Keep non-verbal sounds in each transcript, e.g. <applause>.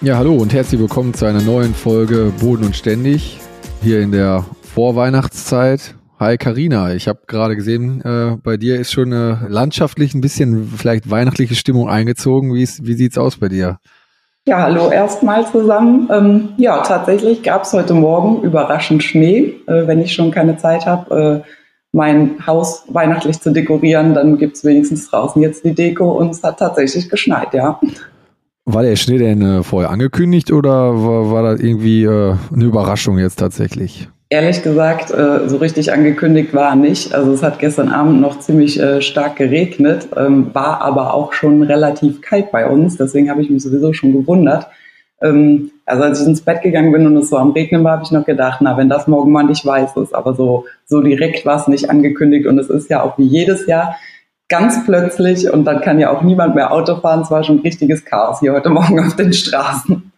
Ja, hallo und herzlich willkommen zu einer neuen Folge Boden und Ständig hier in der Vorweihnachtszeit. Hi Karina, ich habe gerade gesehen, äh, bei dir ist schon äh, landschaftlich ein bisschen vielleicht weihnachtliche Stimmung eingezogen. Wie, ist, wie sieht's aus bei dir? Ja, hallo erstmal zusammen. Ähm, ja, tatsächlich gab es heute Morgen überraschend Schnee. Äh, wenn ich schon keine Zeit habe, äh, mein Haus weihnachtlich zu dekorieren, dann gibt's wenigstens draußen jetzt die Deko und es hat tatsächlich geschneit, ja. War der Schnee denn äh, vorher angekündigt oder war, war das irgendwie äh, eine Überraschung jetzt tatsächlich? Ehrlich gesagt, äh, so richtig angekündigt war nicht. Also es hat gestern Abend noch ziemlich äh, stark geregnet, ähm, war aber auch schon relativ kalt bei uns. Deswegen habe ich mich sowieso schon gewundert. Ähm, also als ich ins Bett gegangen bin und es so am Regnen war, habe ich noch gedacht, na, wenn das morgen mal nicht weiß ist. Aber so, so direkt war es nicht angekündigt und es ist ja auch wie jedes Jahr ganz plötzlich und dann kann ja auch niemand mehr Auto fahren. Es war schon richtiges Chaos hier heute Morgen auf den Straßen.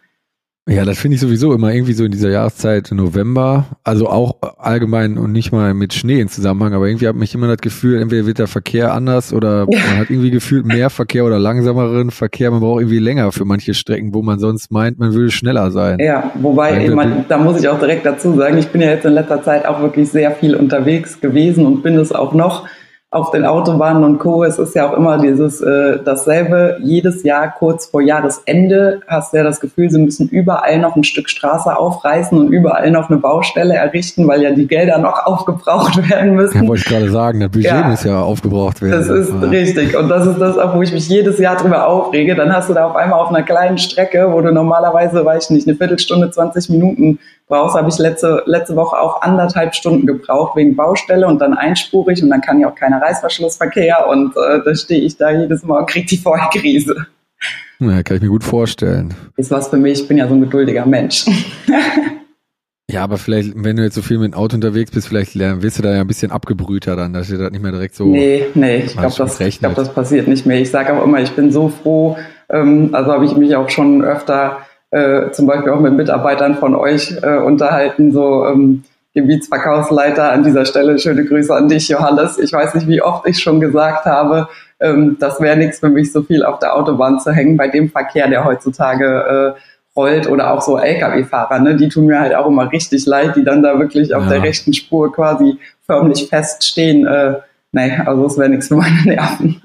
Ja, das finde ich sowieso immer irgendwie so in dieser Jahreszeit November, also auch allgemein und nicht mal mit Schnee in Zusammenhang, aber irgendwie hat mich immer das Gefühl, entweder wird der Verkehr anders oder ja. man hat irgendwie gefühlt mehr Verkehr oder langsameren Verkehr, man braucht irgendwie länger für manche Strecken, wo man sonst meint, man würde schneller sein. Ja, wobei, man, da muss ich auch direkt dazu sagen, ich bin ja jetzt in letzter Zeit auch wirklich sehr viel unterwegs gewesen und bin es auch noch auf den Autobahnen und Co. Es ist ja auch immer dieses äh, dasselbe. Jedes Jahr kurz vor Jahresende hast du ja das Gefühl, sie müssen überall noch ein Stück Straße aufreißen und überall noch eine Baustelle errichten, weil ja die Gelder noch <laughs> aufgebraucht werden müssen. Ja, wollte ich gerade sagen, der Budget ja, muss ja aufgebraucht werden. Das ist ja. richtig. Und das ist das auch, wo ich mich jedes Jahr drüber aufrege. Dann hast du da auf einmal auf einer kleinen Strecke, wo du normalerweise, weiß ich nicht, eine Viertelstunde, 20 Minuten brauchst, habe ich letzte, letzte Woche auch anderthalb Stunden gebraucht wegen Baustelle und dann einspurig und dann kann ja auch keiner Reißverschlussverkehr und äh, da stehe ich da jedes Mal und kriege die Vollkrise. Ja, kann ich mir gut vorstellen. Ist was für mich, ich bin ja so ein geduldiger Mensch. <laughs> Ja, aber vielleicht, wenn du jetzt so viel mit dem Auto unterwegs bist, vielleicht wirst du da ja ein bisschen abgebrühter dann, dass du das nicht mehr direkt so. Nee, nee, ich glaube, das, ich glaub, das passiert nicht mehr. Ich sage auch immer, ich bin so froh, ähm, also habe ich mich auch schon öfter äh, zum Beispiel auch mit Mitarbeitern von euch äh, unterhalten, so ähm, Gebietsverkaufsleiter an dieser Stelle. Schöne Grüße an dich, Johannes. Ich weiß nicht, wie oft ich schon gesagt habe, ähm, das wäre nichts für mich, so viel auf der Autobahn zu hängen bei dem Verkehr, der heutzutage äh, rollt oder auch so Lkw-Fahrer, ne? die tun mir halt auch immer richtig leid, die dann da wirklich auf ja. der rechten Spur quasi förmlich feststehen. Äh, nee, also es wäre nichts für meine Nerven.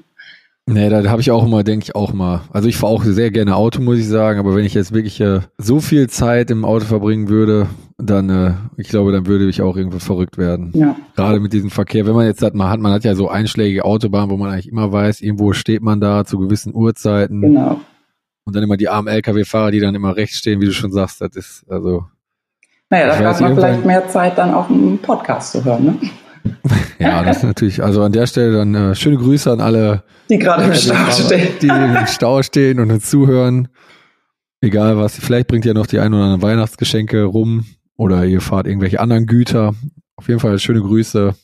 Nee, da habe ich auch immer, denke ich auch mal. Also ich fahre auch sehr gerne Auto, muss ich sagen, aber wenn ich jetzt wirklich äh, so viel Zeit im Auto verbringen würde, dann, äh, ich glaube, dann würde ich auch irgendwie verrückt werden. Ja. Gerade mit diesem Verkehr. Wenn man jetzt hat, man hat, man hat ja so einschlägige Autobahnen, wo man eigentlich immer weiß, irgendwo steht man da zu gewissen Uhrzeiten. Genau. Und dann immer die armen Lkw-Fahrer, die dann immer rechts stehen, wie du schon sagst, das ist, also. Naja, da hat man vielleicht mehr Zeit, dann auch einen Podcast zu hören, ne? <laughs> ja, das ist natürlich, also an der Stelle dann äh, schöne Grüße an alle, die gerade im Stau stehen. Die im Stau stehen und uns zuhören. Egal was, vielleicht bringt ihr noch die ein oder anderen Weihnachtsgeschenke rum oder ihr fahrt irgendwelche anderen Güter. Auf jeden Fall schöne Grüße.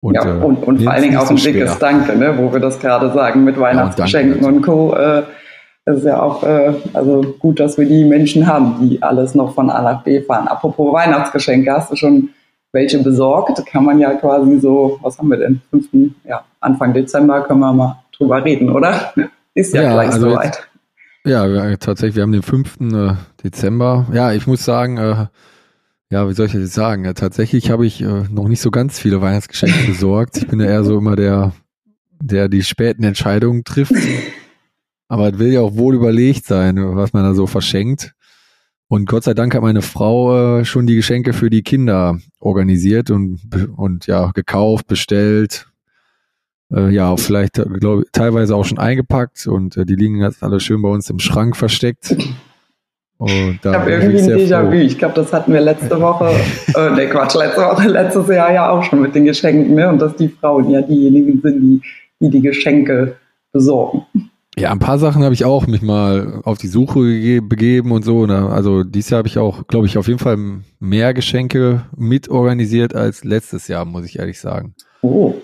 Und, ja, und, und vor allen Dingen auch ein dickes Danke, ne, wo wir das gerade sagen mit Weihnachtsgeschenken ja, und, und Co. Äh, das ist ja auch äh, also gut, dass wir die Menschen haben, die alles noch von A nach B fahren. Apropos Weihnachtsgeschenke, hast du schon welche besorgt, kann man ja quasi so, was haben wir denn, 5. Ja, Anfang Dezember können wir mal drüber reden, oder? Ist ja, ja gleich also soweit. Ja, tatsächlich, wir haben den 5. Äh, Dezember. Ja, ich muss sagen, äh, ja, wie soll ich das jetzt sagen? Ja, tatsächlich habe ich äh, noch nicht so ganz viele Weihnachtsgeschenke besorgt. Ich bin ja eher so immer der, der die späten Entscheidungen trifft. <laughs> Aber es will ja auch wohl überlegt sein, was man da so verschenkt. Und Gott sei Dank hat meine Frau äh, schon die Geschenke für die Kinder organisiert und, und ja, gekauft, bestellt. Äh, ja, vielleicht äh, glaube teilweise auch schon eingepackt und äh, die liegen jetzt alle schön bei uns im Schrank versteckt. Und ich habe irgendwie ein Déjà-vu. Ich glaube, das hatten wir letzte Woche, äh, <laughs> ne Quatsch, letzte Woche, letztes Jahr ja auch schon mit den Geschenken, ne? Und dass die Frauen ja diejenigen sind, die die, die Geschenke besorgen. Ja, ein paar Sachen habe ich auch mich mal auf die Suche begeben und so. Ne? Also dieses Jahr habe ich auch, glaube ich, auf jeden Fall mehr Geschenke mitorganisiert als letztes Jahr, muss ich ehrlich sagen. Oh.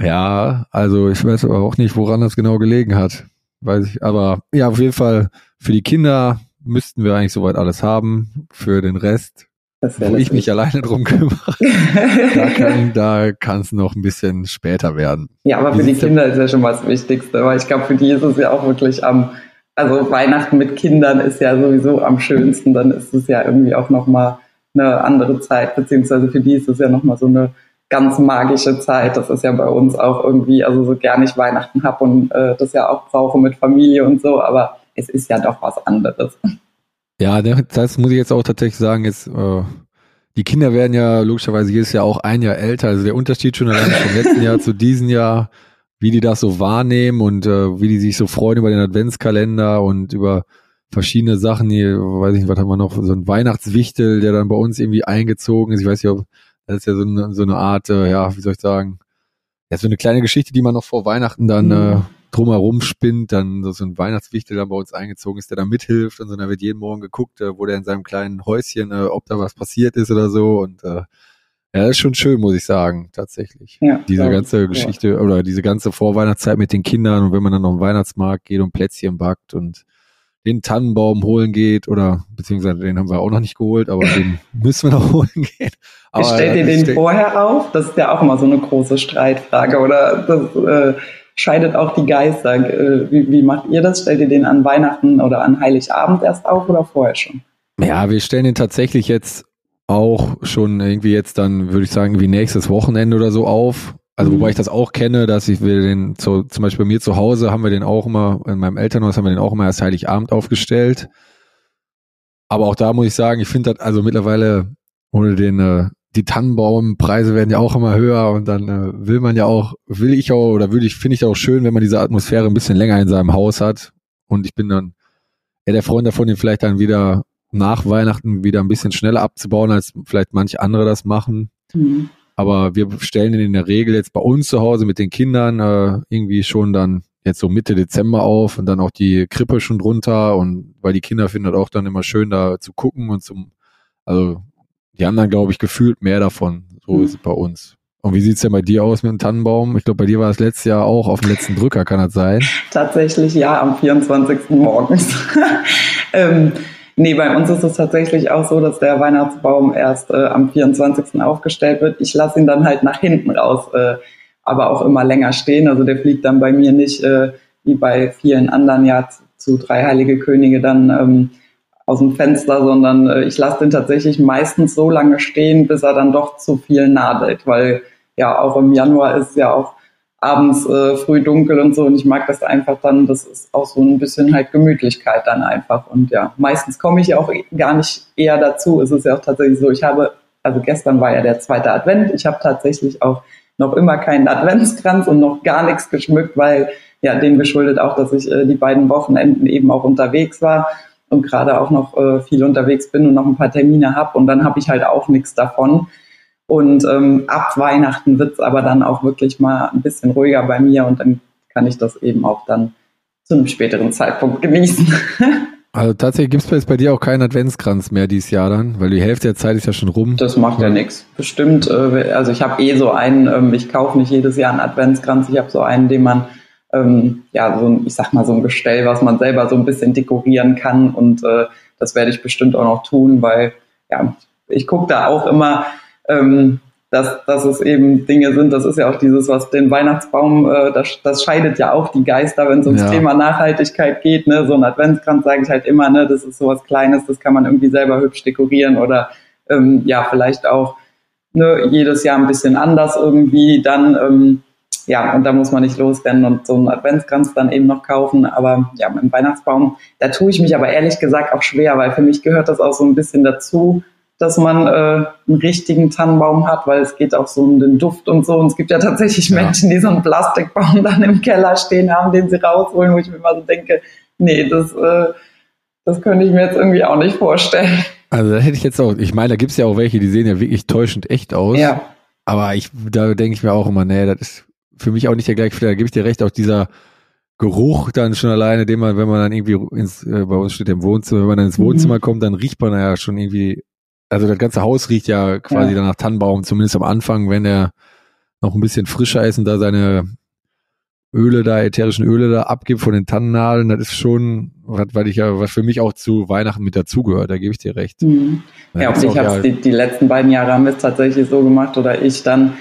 Ja, also ich weiß aber auch nicht, woran das genau gelegen hat. Weiß ich, aber ja, auf jeden Fall für die Kinder müssten wir eigentlich soweit alles haben. Für den Rest, wo ich mich alleine drum kümmere, <laughs> da kann da kann es noch ein bisschen später werden. Ja, aber Wie für die Kinder ist ja schon mal das Wichtigste, weil ich glaube, für die ist es ja auch wirklich am, also Weihnachten mit Kindern ist ja sowieso am schönsten, dann ist es ja irgendwie auch nochmal eine andere Zeit, beziehungsweise für die ist es ja nochmal so eine ganz magische Zeit. Das ist ja bei uns auch irgendwie, also so gern ich Weihnachten habe und äh, das ja auch brauche mit Familie und so, aber es ist ja doch was anderes. Ja, das muss ich jetzt auch tatsächlich sagen, jetzt, äh, die Kinder werden ja logischerweise jedes Jahr auch ein Jahr älter. Also der Unterschied schon allein vom letzten Jahr zu diesem Jahr, wie die das so wahrnehmen und äh, wie die sich so freuen über den Adventskalender und über verschiedene Sachen. Hier, weiß ich nicht, was haben wir noch? So ein Weihnachtswichtel, der dann bei uns irgendwie eingezogen ist. Ich weiß nicht, ob das ist ja so eine, so eine Art, äh, ja, wie soll ich sagen, ja, so eine kleine Geschichte, die man noch vor Weihnachten dann äh, mhm. drumherum spinnt, dann so, ein Weihnachtswichtel dann bei uns eingezogen ist, der da mithilft und so, dann wird jeden Morgen geguckt, äh, wo der in seinem kleinen Häuschen, äh, ob da was passiert ist oder so und äh, ja, das ist schon schön, muss ich sagen, tatsächlich. Ja, diese ganze ja. Geschichte oder diese ganze Vorweihnachtszeit mit den Kindern und wenn man dann noch im Weihnachtsmarkt geht und Plätzchen backt und den Tannenbaum holen geht oder beziehungsweise den haben wir auch noch nicht geholt, aber den <laughs> müssen wir noch holen gehen. Aber, Stellt ihr den vorher auf? Das ist ja auch immer so eine große Streitfrage oder das äh, scheidet auch die Geister. Äh, wie, wie macht ihr das? Stellt ihr den an Weihnachten oder an Heiligabend erst auf oder vorher schon? Ja, wir stellen den tatsächlich jetzt auch schon irgendwie jetzt dann, würde ich sagen, wie nächstes Wochenende oder so auf. Also wobei mhm. ich das auch kenne, dass ich will den zu, zum Beispiel bei mir zu Hause haben wir den auch immer, in meinem Elternhaus haben wir den auch immer erst Heiligabend aufgestellt. Aber auch da muss ich sagen, ich finde das also mittlerweile ohne den äh, die Tannenbaumpreise werden ja auch immer höher und dann äh, will man ja auch, will ich auch oder würde ich, finde ich auch schön, wenn man diese Atmosphäre ein bisschen länger in seinem Haus hat. Und ich bin dann eher der Freund davon, den vielleicht dann wieder nach Weihnachten wieder ein bisschen schneller abzubauen, als vielleicht manche andere das machen. Mhm. Aber wir stellen ihn in der Regel jetzt bei uns zu Hause mit den Kindern äh, irgendwie schon dann jetzt so Mitte Dezember auf und dann auch die Krippe schon drunter und weil die Kinder finden das auch dann immer schön da zu gucken und zum, also die haben dann glaube ich gefühlt mehr davon. So mhm. ist es bei uns. Und wie sieht's denn bei dir aus mit dem Tannenbaum? Ich glaube, bei dir war es letztes Jahr auch auf dem letzten Drücker, kann das sein? Tatsächlich ja, am 24. morgens. <laughs> ähm, Nee, bei uns ist es tatsächlich auch so, dass der Weihnachtsbaum erst äh, am 24. aufgestellt wird. Ich lasse ihn dann halt nach hinten raus, äh, aber auch immer länger stehen. Also der fliegt dann bei mir nicht äh, wie bei vielen anderen ja zu, drei heilige Könige dann ähm, aus dem Fenster, sondern äh, ich lasse den tatsächlich meistens so lange stehen, bis er dann doch zu viel nadelt, weil ja auch im Januar ist ja auch abends äh, früh dunkel und so. Und ich mag das einfach dann, das ist auch so ein bisschen halt Gemütlichkeit dann einfach. Und ja, meistens komme ich ja auch gar nicht eher dazu. Es ist ja auch tatsächlich so, ich habe, also gestern war ja der zweite Advent, ich habe tatsächlich auch noch immer keinen Adventskranz und noch gar nichts geschmückt, weil ja dem geschuldet auch, dass ich äh, die beiden Wochenenden eben auch unterwegs war und gerade auch noch äh, viel unterwegs bin und noch ein paar Termine habe und dann habe ich halt auch nichts davon. Und ähm, ab Weihnachten wird's aber dann auch wirklich mal ein bisschen ruhiger bei mir und dann kann ich das eben auch dann zu einem späteren Zeitpunkt genießen. <laughs> Also tatsächlich gibt's jetzt bei dir auch keinen Adventskranz mehr dieses Jahr dann, weil die Hälfte der Zeit ist ja schon rum. Das macht ja, ja nichts. Bestimmt, äh, also ich habe eh so einen, ähm, ich kaufe nicht jedes Jahr einen Adventskranz, ich habe so einen, den man, ähm, ja, so ein, ich sag mal, so ein Gestell, was man selber so ein bisschen dekorieren kann und äh, das werde ich bestimmt auch noch tun, weil ja, ich gucke da auch immer, ähm, dass, dass es eben Dinge sind, das ist ja auch dieses, was den Weihnachtsbaum, äh, das, das scheidet ja auch die Geister, wenn es ums ja. Thema Nachhaltigkeit geht. Ne? So ein Adventskranz sage ich halt immer, ne? das ist sowas Kleines, das kann man irgendwie selber hübsch dekorieren oder ähm, ja, vielleicht auch ne, jedes Jahr ein bisschen anders irgendwie dann. Ähm, ja, und da muss man nicht losrennen und so einen Adventskranz dann eben noch kaufen. Aber ja, mit dem Weihnachtsbaum, da tue ich mich aber ehrlich gesagt auch schwer, weil für mich gehört das auch so ein bisschen dazu, dass man äh, einen richtigen Tannenbaum hat, weil es geht auch so um den Duft und so. Und es gibt ja tatsächlich ja. Menschen, die so einen Plastikbaum <laughs> dann im Keller stehen haben, den sie rausholen, wo ich mir immer so denke, nee, das, äh, Das könnte ich mir jetzt irgendwie auch nicht vorstellen. Also da hätte ich jetzt auch, ich meine, da gibt es ja auch welche, die sehen ja wirklich täuschend echt aus. Ja. Aber ich, da denke ich mir auch immer, nee, das ist für mich auch nicht der gleiche Da gebe ich dir recht, auch dieser Geruch dann schon alleine, den man, wenn man dann irgendwie ins, äh, bei uns steht im Wohnzimmer, wenn man dann ins mhm. Wohnzimmer mhm. kommt, dann riecht man ja schon irgendwie, also das ganze Haus riecht ja quasi ja. nach Tannenbaum, zumindest am Anfang, wenn er noch ein bisschen frischer ist und da seine Öle da, ätherischen Öle da abgibt von den Tannennadeln, das ist schon, was, weil ich ja, was für mich auch zu Weihnachten mit dazugehört, da gebe ich dir recht. Mhm. Ja, und ich habe es die, die letzten beiden Jahre haben wir es tatsächlich so gemacht oder ich dann,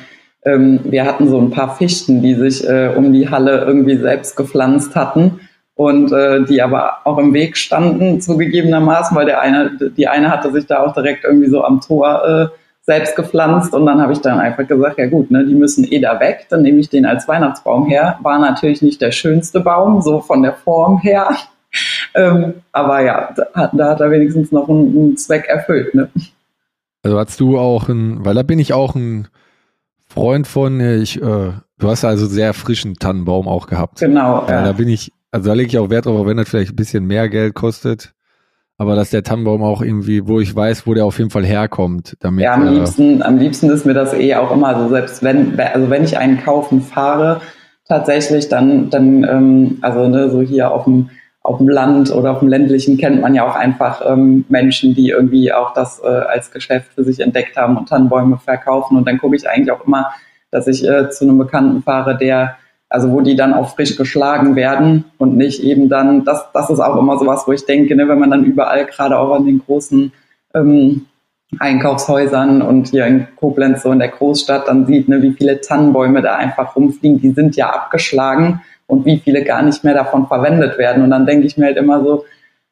ähm, wir hatten so ein paar Fichten, die sich äh, um die Halle irgendwie selbst gepflanzt hatten und äh, die aber auch im Weg standen, zugegebenermaßen, weil der eine, die eine hatte sich da auch direkt irgendwie so am Tor äh, selbst gepflanzt und dann habe ich dann einfach gesagt, ja gut, ne, die müssen eh da weg, dann nehme ich den als Weihnachtsbaum her. War natürlich nicht der schönste Baum, so von der Form her. <laughs> ähm, aber ja, da, da, hat er wenigstens noch einen, einen Zweck erfüllt. Ne? Also hast du auch ein, weil da bin ich auch ein Freund von, ich, äh, du hast also sehr frischen Tannenbaum auch gehabt. Genau. Ja, ja. Da bin ich, also da lege ich auch Wert drauf, wenn das vielleicht ein bisschen mehr Geld kostet aber dass der Tannenbaum auch irgendwie, wo ich weiß, wo der auf jeden Fall herkommt. Damit, ja, am äh, liebsten, am liebsten ist mir das eh auch immer so, selbst wenn, also wenn ich einen kaufen fahre, tatsächlich, dann, dann, ähm, also ne, so hier auf dem, auf dem Land oder auf dem ländlichen kennt man ja auch einfach ähm, Menschen, die irgendwie auch das äh, als Geschäft für sich entdeckt haben und Tannenbäume verkaufen. Und dann gucke ich eigentlich auch immer, dass ich äh, zu einem Bekannten fahre, der also wo die dann auch frisch geschlagen werden und nicht eben dann, das, das ist auch immer sowas, wo ich denke, ne, wenn man dann überall, gerade auch an den großen ähm, Einkaufshäusern und hier in Koblenz, so in der Großstadt, dann sieht, ne, wie viele Tannenbäume da einfach rumfliegen, die sind ja abgeschlagen und wie viele gar nicht mehr davon verwendet werden. Und dann denke ich mir halt immer so,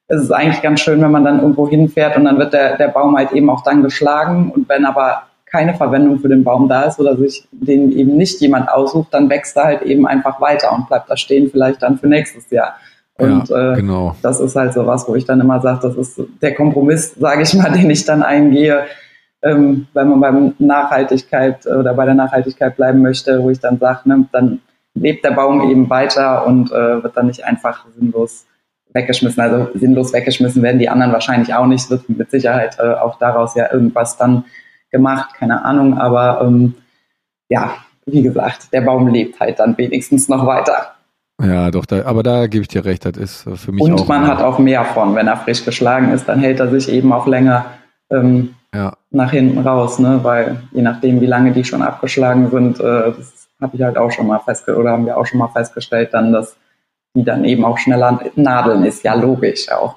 es ist eigentlich ganz schön, wenn man dann irgendwo hinfährt und dann wird der, der Baum halt eben auch dann geschlagen. Und wenn aber keine Verwendung für den Baum da ist oder sich den eben nicht jemand aussucht, dann wächst er halt eben einfach weiter und bleibt da stehen, vielleicht dann für nächstes Jahr. Und ja, äh, genau. das ist halt so was, wo ich dann immer sage, das ist der Kompromiss, <laughs> sage ich mal, den ich dann eingehe, ähm, wenn man beim Nachhaltigkeit oder bei der Nachhaltigkeit bleiben möchte, wo ich dann sage, ne, dann lebt der Baum eben weiter und äh, wird dann nicht einfach sinnlos weggeschmissen. Also sinnlos weggeschmissen werden die anderen wahrscheinlich auch nicht. Es wird mit Sicherheit äh, auch daraus ja irgendwas dann gemacht, keine Ahnung, aber ähm, ja, wie gesagt, der Baum lebt halt dann wenigstens noch weiter. Ja, doch, da, aber da gebe ich dir recht, das ist äh, für mich Und auch. Man hat auch mehr von, wenn er frisch geschlagen ist, dann hält er sich eben auch länger ähm, ja. nach hinten raus, ne? weil je nachdem, wie lange die schon abgeschlagen sind, äh, das habe ich halt auch schon mal festgestellt, oder haben wir auch schon mal festgestellt, dann, dass die dann eben auch schneller nadeln, ist ja logisch auch.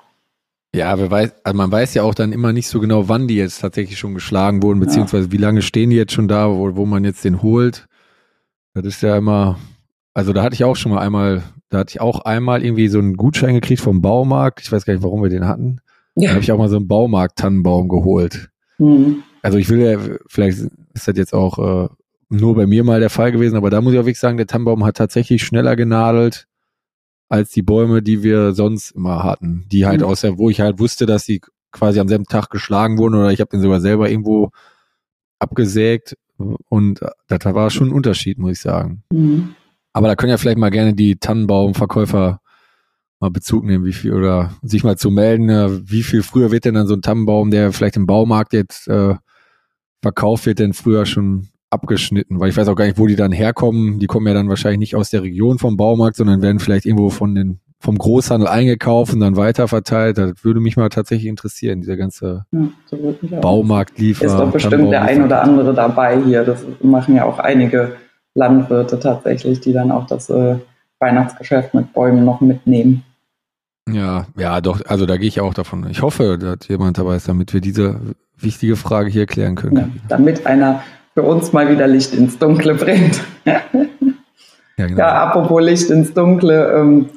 Ja, wer weiß, also man weiß ja auch dann immer nicht so genau, wann die jetzt tatsächlich schon geschlagen wurden, beziehungsweise ja. wie lange stehen die jetzt schon da, wo, wo man jetzt den holt. Das ist ja immer, also da hatte ich auch schon mal einmal, da hatte ich auch einmal irgendwie so einen Gutschein gekriegt vom Baumarkt. Ich weiß gar nicht, warum wir den hatten. Ja. Da habe ich auch mal so einen Baumarkt-Tannenbaum geholt. Mhm. Also ich will ja, vielleicht ist das jetzt auch äh, nur bei mir mal der Fall gewesen, aber da muss ich auch wirklich sagen, der Tannenbaum hat tatsächlich schneller genadelt als die Bäume, die wir sonst immer hatten. Die halt mhm. aus der, wo ich halt wusste, dass sie quasi am selben Tag geschlagen wurden oder ich habe den sogar selber irgendwo abgesägt und das war schon ein Unterschied, muss ich sagen. Mhm. Aber da können ja vielleicht mal gerne die Tannenbaumverkäufer mal Bezug nehmen, wie viel oder sich mal zu melden, wie viel früher wird denn dann so ein Tannenbaum, der vielleicht im Baumarkt jetzt äh, verkauft wird, denn früher schon abgeschnitten, weil ich weiß auch gar nicht, wo die dann herkommen. Die kommen ja dann wahrscheinlich nicht aus der Region vom Baumarkt, sondern werden vielleicht irgendwo von den vom Großhandel eingekauft und dann weiterverteilt. Das würde mich mal tatsächlich interessieren, dieser ganze ja, so Baumarktliefer. Ist doch bestimmt der ein oder andere dabei hier. Das machen ja auch einige Landwirte tatsächlich, die dann auch das äh, Weihnachtsgeschäft mit Bäumen noch mitnehmen. Ja, ja, doch, also da gehe ich auch davon. Ich hoffe, dass jemand dabei ist, damit wir diese wichtige Frage hier klären können. Ja, damit einer für uns mal wieder Licht ins Dunkle bringt. ja, genau. ja, apropos Licht ins Dunkle, ähm,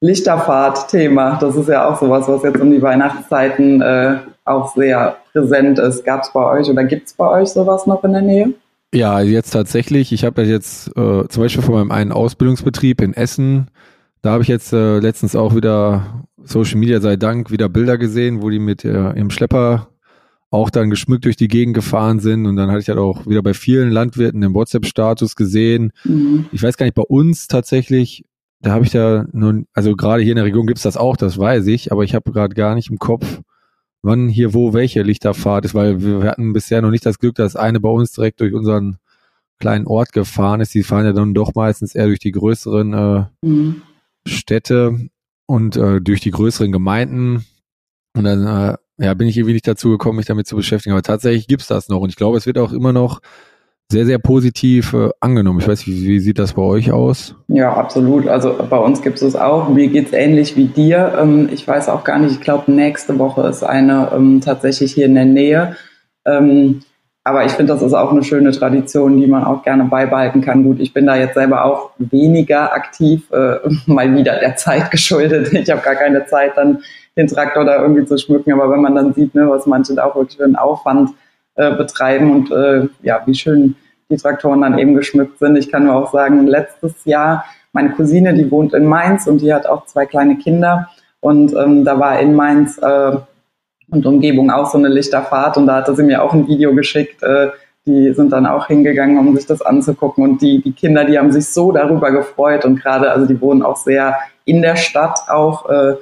Lichterfahrt-Thema, das ist ja auch sowas, was jetzt um die Weihnachtszeiten äh, auch sehr präsent ist. Gab es bei euch oder gibt es bei euch sowas noch in der Nähe? Ja, jetzt tatsächlich. Ich habe jetzt äh, zum Beispiel von meinem einen Ausbildungsbetrieb in Essen, da habe ich jetzt äh, letztens auch wieder Social Media sei Dank wieder Bilder gesehen, wo die mit äh, ihrem Schlepper auch dann geschmückt durch die Gegend gefahren sind. Und dann hatte ich halt auch wieder bei vielen Landwirten den WhatsApp-Status gesehen. Mhm. Ich weiß gar nicht, bei uns tatsächlich da habe ich da nun, also gerade hier in der Region gibt's das auch, das weiß ich, aber ich habe gerade gar nicht im Kopf, wann hier wo welche Lichterfahrt ist, weil wir hatten bisher noch nicht das Glück, dass eine bei uns direkt durch unseren kleinen Ort gefahren ist. Die fahren ja dann doch meistens eher durch die größeren äh, mhm. Städte und äh, durch die größeren Gemeinden. Und dann äh, ja, bin ich irgendwie nicht dazu gekommen, mich damit zu beschäftigen. Aber tatsächlich gibt's das noch. Und ich glaube, es wird auch immer noch sehr, sehr positiv äh, angenommen. Ich weiß, wie, wie sieht das bei euch aus? Ja, absolut. Also bei uns gibt es auch. Mir geht's ähnlich wie dir. Ähm, ich weiß auch gar nicht, ich glaube, nächste Woche ist eine ähm, tatsächlich hier in der Nähe. Ähm, aber ich finde, das ist auch eine schöne Tradition, die man auch gerne beibehalten kann. Gut, ich bin da jetzt selber auch weniger aktiv, äh, <laughs> mal wieder der Zeit geschuldet. Ich habe gar keine Zeit, dann den Traktor da irgendwie zu schmücken. Aber wenn man dann sieht, ne, was manche da auch wirklich für einen Aufwand äh, betreiben und äh, ja, wie schön die Traktoren dann eben geschmückt sind. Ich kann nur auch sagen, letztes Jahr, meine Cousine, die wohnt in Mainz und die hat auch zwei kleine Kinder. Und ähm, da war in Mainz äh, und Umgebung auch so eine Lichterfahrt und da hatte sie mir auch ein Video geschickt. Äh, die sind dann auch hingegangen, um sich das anzugucken und die, die Kinder, die haben sich so darüber gefreut und gerade, also die wohnen auch sehr in der Stadt auch äh,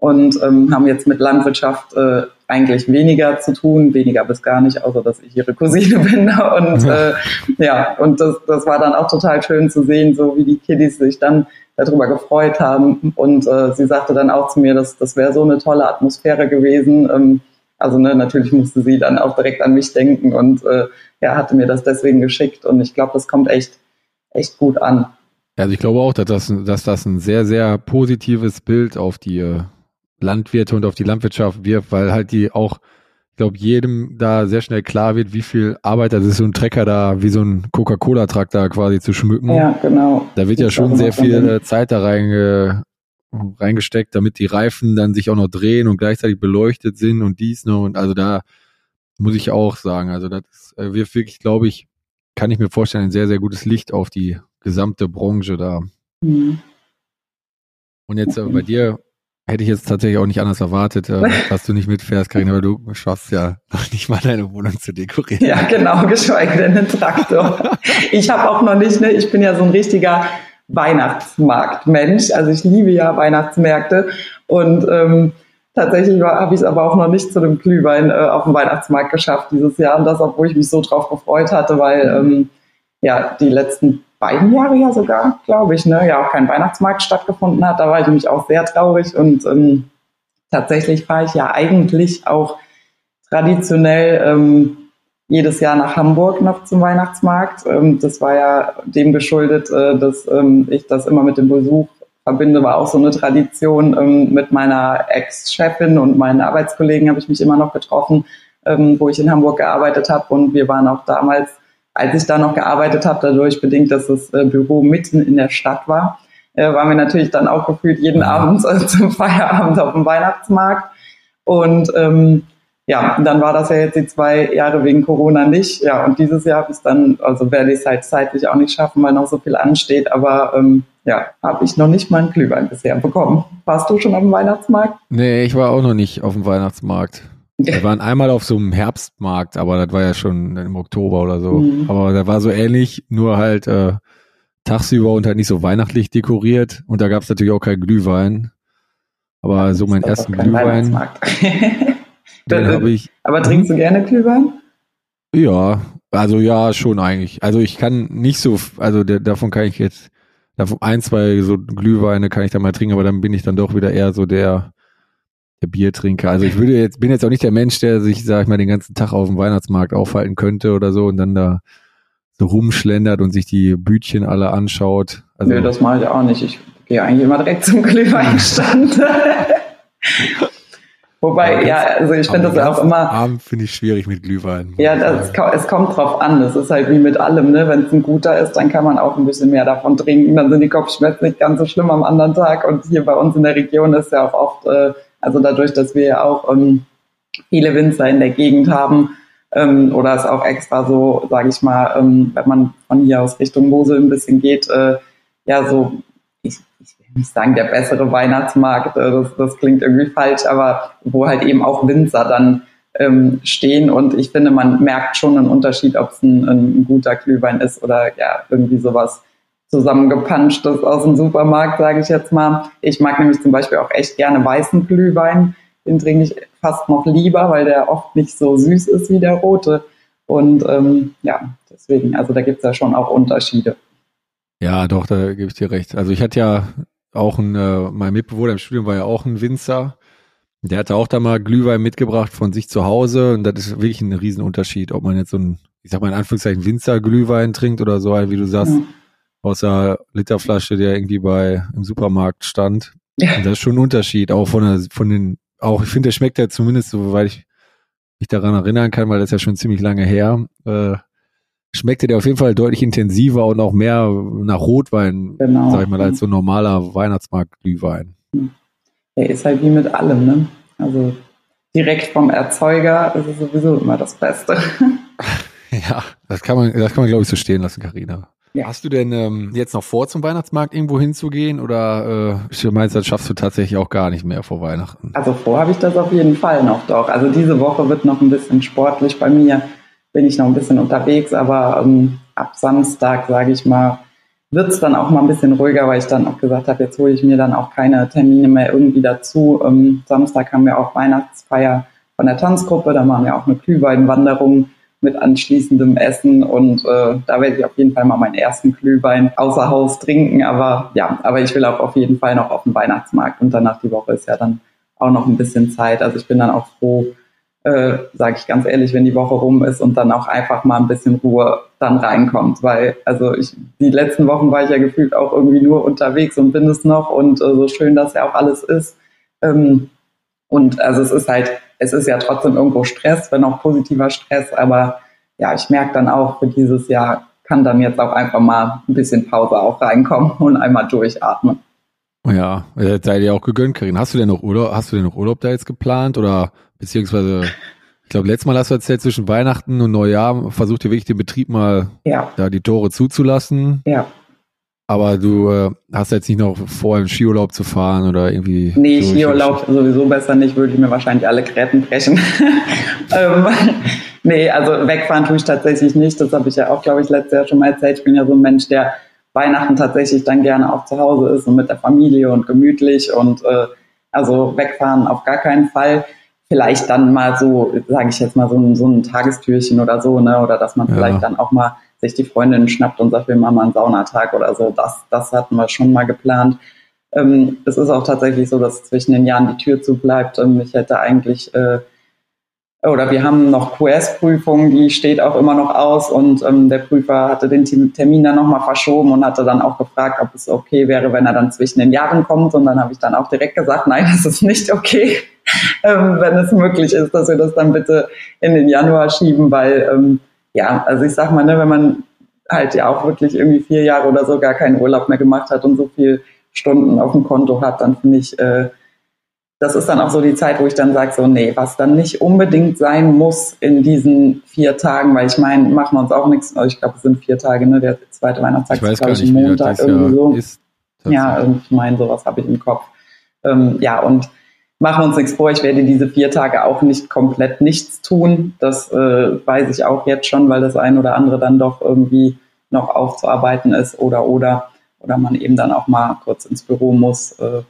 und ähm, haben jetzt mit Landwirtschaft äh, eigentlich weniger zu tun, weniger bis gar nicht, außer dass ich ihre Cousine <laughs> bin. Und äh, ja, und das, das war dann auch total schön zu sehen, so wie die Kiddies sich dann darüber gefreut haben. Und äh, sie sagte dann auch zu mir, dass das wäre so eine tolle Atmosphäre gewesen. Ähm, also ne, natürlich musste sie dann auch direkt an mich denken und äh, ja, hatte mir das deswegen geschickt. Und ich glaube, das kommt echt, echt gut an. Also ich glaube auch, dass das, dass das ein sehr, sehr positives Bild auf die äh, Landwirte und auf die Landwirtschaft wirft, weil halt die auch glaube, jedem da sehr schnell klar wird, wie viel Arbeit das ist, so ein Trecker da, wie so ein Coca-Cola-Traktor quasi zu schmücken. Ja, genau. Da wird ja schon sehr viel äh, Zeit da reinge, reingesteckt, damit die Reifen dann sich auch noch drehen und gleichzeitig beleuchtet sind und dies noch. Und also da muss ich auch sagen, also das äh, wirft wirklich, glaube ich, kann ich mir vorstellen, ein sehr, sehr gutes Licht auf die gesamte Branche da. Mhm. Und jetzt äh, bei dir Hätte ich jetzt tatsächlich auch nicht anders erwartet, äh, <laughs> dass du nicht mitfährst, Karin, aber du schaffst ja noch nicht mal deine Wohnung zu dekorieren. Ja, genau, <laughs> geschweige denn einen Traktor. ich habe auch noch nicht, ne, ich bin ja so ein richtiger Weihnachtsmarktmensch. Also ich liebe ja Weihnachtsmärkte und ähm, tatsächlich habe ich es aber auch noch nicht zu dem Glühwein äh, auf dem Weihnachtsmarkt geschafft dieses Jahr. Und das, obwohl ich mich so drauf gefreut hatte, weil ähm, ja die letzten beiden Jahre ja sogar, glaube ich, ne, ja auch kein Weihnachtsmarkt stattgefunden hat. Da war ich nämlich auch sehr traurig und ähm, tatsächlich fahre ich ja eigentlich auch traditionell ähm, jedes Jahr nach Hamburg noch zum Weihnachtsmarkt. Ähm, das war ja dem geschuldet, äh, dass ähm, ich das immer mit dem Besuch verbinde, war auch so eine Tradition. Ähm, mit meiner Ex-Chefin und meinen Arbeitskollegen habe ich mich immer noch getroffen, ähm, wo ich in Hamburg gearbeitet habe und wir waren auch damals als ich da noch gearbeitet habe, dadurch bedingt, dass das äh, Büro mitten in der Stadt war, äh, waren wir natürlich dann auch gefühlt jeden Abend äh, zum Feierabend auf dem Weihnachtsmarkt. Und ähm, ja, dann war das ja jetzt die zwei Jahre wegen Corona nicht. Ja, und dieses Jahr habe ich dann, also werde ich es halt zeitlich auch nicht schaffen, weil noch so viel ansteht. Aber ähm, ja, habe ich noch nicht mal einen Glühwein bisher bekommen. Warst du schon auf dem Weihnachtsmarkt? Nee, ich war auch noch nicht auf dem Weihnachtsmarkt. Wir <laughs> waren einmal auf so einem Herbstmarkt, aber das war ja schon im Oktober oder so. Mhm. Aber der war so ähnlich, nur halt äh, tagsüber und halt nicht so weihnachtlich dekoriert. Und da gab es natürlich auch kein Glühwein. Aber so meinen ersten Glühwein. <laughs> den <laughs> habe ich. Aber trinkst du gerne Glühwein? Ja, also ja, schon eigentlich. Also ich kann nicht so, also der, davon kann ich jetzt, davon ein, zwei so Glühweine kann ich da mal trinken, aber dann bin ich dann doch wieder eher so der der Biertrinker. Also ich würde jetzt, bin jetzt auch nicht der Mensch, der sich, sag ich mal, den ganzen Tag auf dem Weihnachtsmarkt aufhalten könnte oder so und dann da so rumschlendert und sich die Bütchen alle anschaut. Also, Nö, das mache ich auch nicht. Ich gehe eigentlich immer direkt zum Glühweinstand. <laughs> Wobei, ja, also ich finde das auch immer. Abend finde ich schwierig mit Glühwein. Ja, das, es kommt drauf an. Das ist halt wie mit allem, ne? Wenn es ein guter ist, dann kann man auch ein bisschen mehr davon trinken. Dann sind die Kopfschmerzen nicht ganz so schlimm am anderen Tag. Und hier bei uns in der Region ist ja auch oft äh, also dadurch, dass wir ja auch ähm, viele Winzer in der Gegend haben, ähm, oder es auch extra so, sage ich mal, ähm, wenn man von hier aus Richtung Mosel ein bisschen geht, äh, ja so, ich, ich will nicht sagen der bessere Weihnachtsmarkt, äh, das, das klingt irgendwie falsch, aber wo halt eben auch Winzer dann ähm, stehen. Und ich finde, man merkt schon einen Unterschied, ob es ein, ein guter Glühwein ist oder ja irgendwie sowas zusammengepanscht ist aus dem Supermarkt, sage ich jetzt mal. Ich mag nämlich zum Beispiel auch echt gerne weißen Glühwein. Den trinke ich fast noch lieber, weil der oft nicht so süß ist wie der rote. Und ähm, ja, deswegen, also da gibt es ja schon auch Unterschiede. Ja, doch, da gebe ich dir recht. Also ich hatte ja auch ein, äh, mein Mitbewohner im Studium war ja auch ein Winzer. Der hatte auch da mal Glühwein mitgebracht von sich zu Hause und das ist wirklich ein Riesenunterschied, ob man jetzt so ein, ich sag mal in Anführungszeichen Winzer-Glühwein trinkt oder so, wie du sagst, ja. Aus der Literflasche, der irgendwie bei im Supermarkt stand. Ja. Und das ist schon ein Unterschied, auch von der, von den, auch ich finde, der schmeckt ja zumindest, so, weil ich mich daran erinnern kann, weil das ist ja schon ziemlich lange her, äh, schmeckte der auf jeden Fall deutlich intensiver und auch mehr nach Rotwein, genau. sag ich mal, als so normaler Weihnachtsmarkt-Glühwein. Er ist halt wie mit allem, ne? Also direkt vom Erzeuger ist es sowieso immer das Beste. <laughs> ja, das kann man, das kann man glaube ich so stehen lassen, Karina. Ja. Hast du denn ähm, jetzt noch vor, zum Weihnachtsmarkt irgendwo hinzugehen oder äh, meinst das schaffst du tatsächlich auch gar nicht mehr vor Weihnachten? Also vor habe ich das auf jeden Fall noch doch. Also diese Woche wird noch ein bisschen sportlich bei mir bin ich noch ein bisschen unterwegs, aber ähm, ab Samstag, sage ich mal, wird es dann auch mal ein bisschen ruhiger, weil ich dann auch gesagt habe, jetzt hole ich mir dann auch keine Termine mehr irgendwie dazu. Ähm, Samstag haben wir auch Weihnachtsfeier von der Tanzgruppe, da machen wir auch eine Glühweinwanderung mit anschließendem Essen und äh, da werde ich auf jeden Fall mal meinen ersten Glühwein außer Haus trinken, aber ja, aber ich will auch auf jeden Fall noch auf den Weihnachtsmarkt und danach die Woche ist ja dann auch noch ein bisschen Zeit. Also ich bin dann auch froh, äh, sage ich ganz ehrlich, wenn die Woche rum ist und dann auch einfach mal ein bisschen Ruhe dann reinkommt. Weil, also ich, die letzten Wochen war ich ja gefühlt auch irgendwie nur unterwegs und bin es noch und äh, so schön, dass ja auch alles ist. Ähm, und also es ist halt, es ist ja trotzdem irgendwo Stress, wenn auch positiver Stress, aber ja, ich merke dann auch für dieses Jahr kann dann jetzt auch einfach mal ein bisschen Pause auch reinkommen und einmal durchatmen. Ja, sei dir auch gegönnt, Karin. Hast du denn noch Urlaub, hast du denn noch Urlaub da jetzt geplant oder beziehungsweise ich glaube, letztes Mal hast du erzählt, zwischen Weihnachten und Neujahr versucht ihr wirklich den Betrieb mal ja. da die Tore zuzulassen. Ja. Aber du äh, hast jetzt nicht noch vor, im Skiurlaub zu fahren oder irgendwie. Nee, so Skiurlaub sowieso besser nicht, würde ich mir wahrscheinlich alle Gräten brechen. <laughs> ähm, nee, also wegfahren tue ich tatsächlich nicht. Das habe ich ja auch, glaube ich, letztes Jahr schon mal erzählt. Ich bin ja so ein Mensch, der Weihnachten tatsächlich dann gerne auch zu Hause ist und mit der Familie und gemütlich und äh, also wegfahren auf gar keinen Fall. Vielleicht dann mal so, sage ich jetzt mal, so ein, so ein Tagestürchen oder so, ne? Oder dass man ja. vielleicht dann auch mal sich die Freundin schnappt und sagt, wir machen mal einen Saunatag oder so. Das, das hatten wir schon mal geplant. Ähm, es ist auch tatsächlich so, dass zwischen den Jahren die Tür zu bleibt. Ähm, ich hätte eigentlich äh, oder wir haben noch QS-Prüfung, die steht auch immer noch aus und ähm, der Prüfer hatte den Termin dann nochmal verschoben und hatte dann auch gefragt, ob es okay wäre, wenn er dann zwischen den Jahren kommt und dann habe ich dann auch direkt gesagt, nein, <laughs> das ist nicht okay, <laughs> ähm, wenn es möglich ist, dass wir das dann bitte in den Januar schieben, weil ähm, ja, also ich sag mal, ne, wenn man halt ja auch wirklich irgendwie vier Jahre oder so gar keinen Urlaub mehr gemacht hat und so viel Stunden auf dem Konto hat, dann finde ich, äh, das ist dann auch so die Zeit, wo ich dann sage, so, nee, was dann nicht unbedingt sein muss in diesen vier Tagen, weil ich meine, machen wir uns auch nichts, also ich glaube, es sind vier Tage, ne, der zweite Weihnachtstag ich weiß ist, ich, Montag irgendwie so. Ist, ja, ich meine, sowas habe ich im Kopf. Ähm, ja, und machen wir uns nichts vor, ich werde diese vier Tage auch nicht komplett nichts tun. Das äh, weiß ich auch jetzt schon, weil das ein oder andere dann doch irgendwie noch aufzuarbeiten ist oder oder oder man eben dann auch mal kurz ins Büro muss. Äh,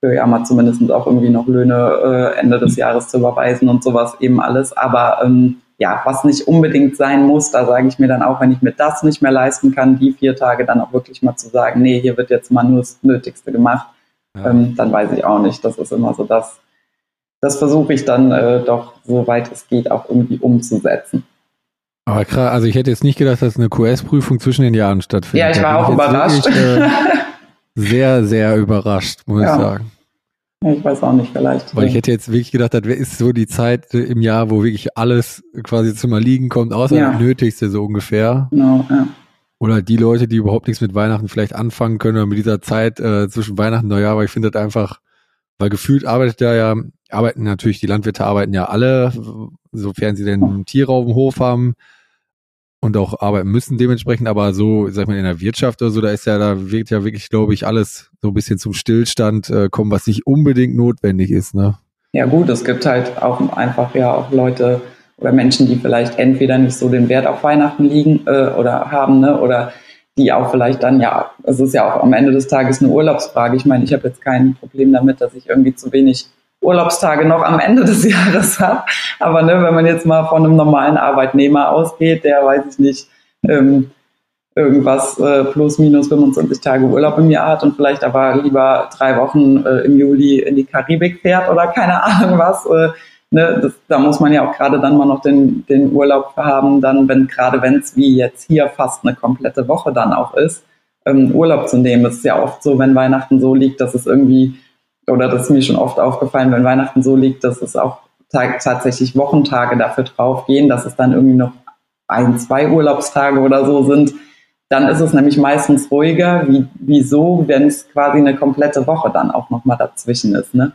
für ja mal zumindest auch irgendwie noch Löhne äh, Ende des Jahres zu überweisen und sowas eben alles. Aber ähm, ja, was nicht unbedingt sein muss, da sage ich mir dann auch, wenn ich mir das nicht mehr leisten kann, die vier Tage dann auch wirklich mal zu sagen, nee, hier wird jetzt mal nur das Nötigste gemacht, ja. ähm, dann weiß ich auch nicht. Das ist immer so das, das versuche ich dann äh, doch, soweit es geht, auch irgendwie umzusetzen. Aber krass, also ich hätte jetzt nicht gedacht, dass eine QS-Prüfung zwischen den Jahren stattfindet. Ja, ich war auch überrascht. Wirklich, äh, <laughs> sehr, sehr überrascht, muss ja. ich sagen. Ich weiß auch nicht, vielleicht. Weil ich hätte jetzt wirklich gedacht, das ist so die Zeit im Jahr, wo wirklich alles quasi zum Erliegen kommt, außer ja. das Nötigste so ungefähr. Genau, ja. Oder die Leute, die überhaupt nichts mit Weihnachten vielleicht anfangen können oder mit dieser Zeit äh, zwischen Weihnachten und Neujahr, weil ich finde das einfach, weil gefühlt arbeitet da ja, arbeiten natürlich, die Landwirte arbeiten ja alle, sofern sie denn Tiere auf Hof haben, und auch arbeiten müssen dementsprechend, aber so, sag ich mal, in der Wirtschaft oder so, da ist ja, da wird ja wirklich, glaube ich, alles so ein bisschen zum Stillstand äh, kommen, was nicht unbedingt notwendig ist, ne? Ja gut, es gibt halt auch einfach ja auch Leute oder Menschen, die vielleicht entweder nicht so den Wert auf Weihnachten liegen äh, oder haben, ne, oder die auch vielleicht dann, ja, es ist ja auch am Ende des Tages eine Urlaubsfrage. Ich meine, ich habe jetzt kein Problem damit, dass ich irgendwie zu wenig Urlaubstage noch am Ende des <laughs> Jahres habe. Aber ne, wenn man jetzt mal von einem normalen Arbeitnehmer ausgeht, der weiß ich nicht, ähm, irgendwas äh, plus minus 25 Tage Urlaub im Jahr hat und vielleicht aber lieber drei Wochen äh, im Juli in die Karibik fährt oder keine <laughs> Ahnung was. Äh, ne, das, da muss man ja auch gerade dann mal noch den, den Urlaub haben, dann, wenn gerade wenn es wie jetzt hier fast eine komplette Woche dann auch ist, ähm, Urlaub zu nehmen. Es ist ja oft so, wenn Weihnachten so liegt, dass es irgendwie, oder das ist mir schon oft aufgefallen, wenn Weihnachten so liegt, dass es auch tatsächlich Wochentage dafür draufgehen, dass es dann irgendwie noch ein, zwei Urlaubstage oder so sind, dann ist es nämlich meistens ruhiger, wie, wieso, wenn es quasi eine komplette Woche dann auch nochmal dazwischen ist. Ne?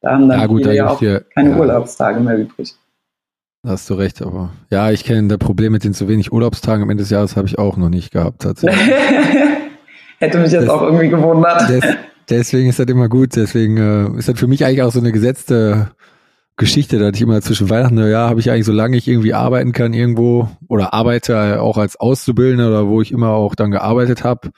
Da haben dann ja, gut, viele ja auch dir, keine ja, Urlaubstage mehr übrig. Da hast du recht, aber ja, ich kenne das Problem mit den zu wenig Urlaubstagen am Ende des Jahres habe ich auch noch nicht gehabt tatsächlich. <laughs> Hätte mich jetzt das, auch irgendwie gewundert. Des, deswegen ist das immer gut, deswegen äh, ist das für mich eigentlich auch so eine gesetzte Geschichte, dass ich immer zwischen Weihnachten und Neujahr habe ich eigentlich, solange ich irgendwie arbeiten kann irgendwo oder arbeite auch als Auszubildender oder wo ich immer auch dann gearbeitet habe,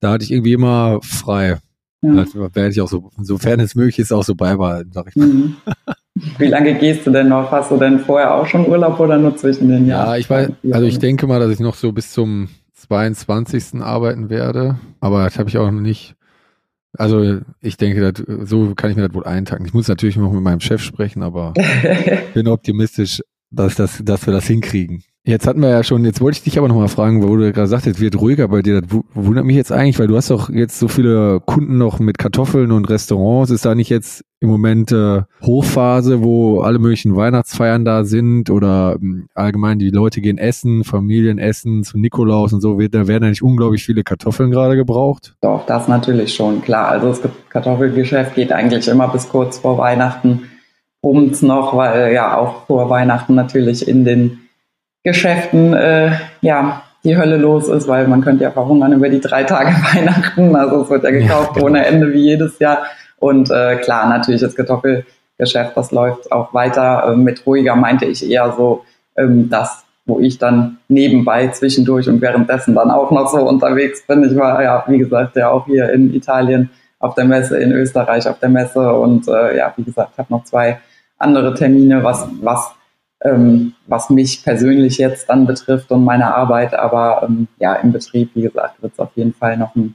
da hatte ich irgendwie immer frei. Ja. Das werde ich auch so, sofern es möglich ist, auch so beibehalten, sag ich mal. Mhm. <laughs> Wie lange gehst du denn noch? Hast du denn vorher auch schon Urlaub oder nur zwischen den Jahren? Ja, ich weiß, also ich denke mal, dass ich noch so bis zum 22. arbeiten werde, aber das habe ich auch noch nicht also ich denke, das, so kann ich mir das wohl eintacken. Ich muss natürlich noch mit meinem Chef sprechen, aber <laughs> bin optimistisch, dass, das, dass wir das hinkriegen. Jetzt hatten wir ja schon, jetzt wollte ich dich aber nochmal fragen, wo du gerade sagtest, wird ruhiger bei dir. Das wundert mich jetzt eigentlich, weil du hast doch jetzt so viele Kunden noch mit Kartoffeln und Restaurants. Ist da nicht jetzt im Moment äh, Hochphase, wo alle möglichen Weihnachtsfeiern da sind oder ähm, allgemein die Leute gehen essen, Familien essen zu Nikolaus und so, da werden eigentlich unglaublich viele Kartoffeln gerade gebraucht? Doch, das natürlich schon, klar. Also das Kartoffelgeschäft geht eigentlich immer bis kurz vor Weihnachten ums noch, weil ja auch vor Weihnachten natürlich in den Geschäften äh, ja die Hölle los ist, weil man könnte ja verhungern über die drei Tage <laughs> Weihnachten. Also es wird ja gekauft ja, genau. ohne Ende wie jedes Jahr. Und äh, klar, natürlich das Kartoffelgeschäft, das läuft auch weiter. Äh, mit ruhiger meinte ich eher so ähm, das, wo ich dann nebenbei zwischendurch und währenddessen dann auch noch so unterwegs bin. Ich war ja, wie gesagt, ja auch hier in Italien auf der Messe, in Österreich auf der Messe und äh, ja, wie gesagt, habe noch zwei andere Termine, was, was ähm, was mich persönlich jetzt dann betrifft und meine Arbeit. Aber ähm, ja, im Betrieb, wie gesagt, wird es auf jeden Fall noch ein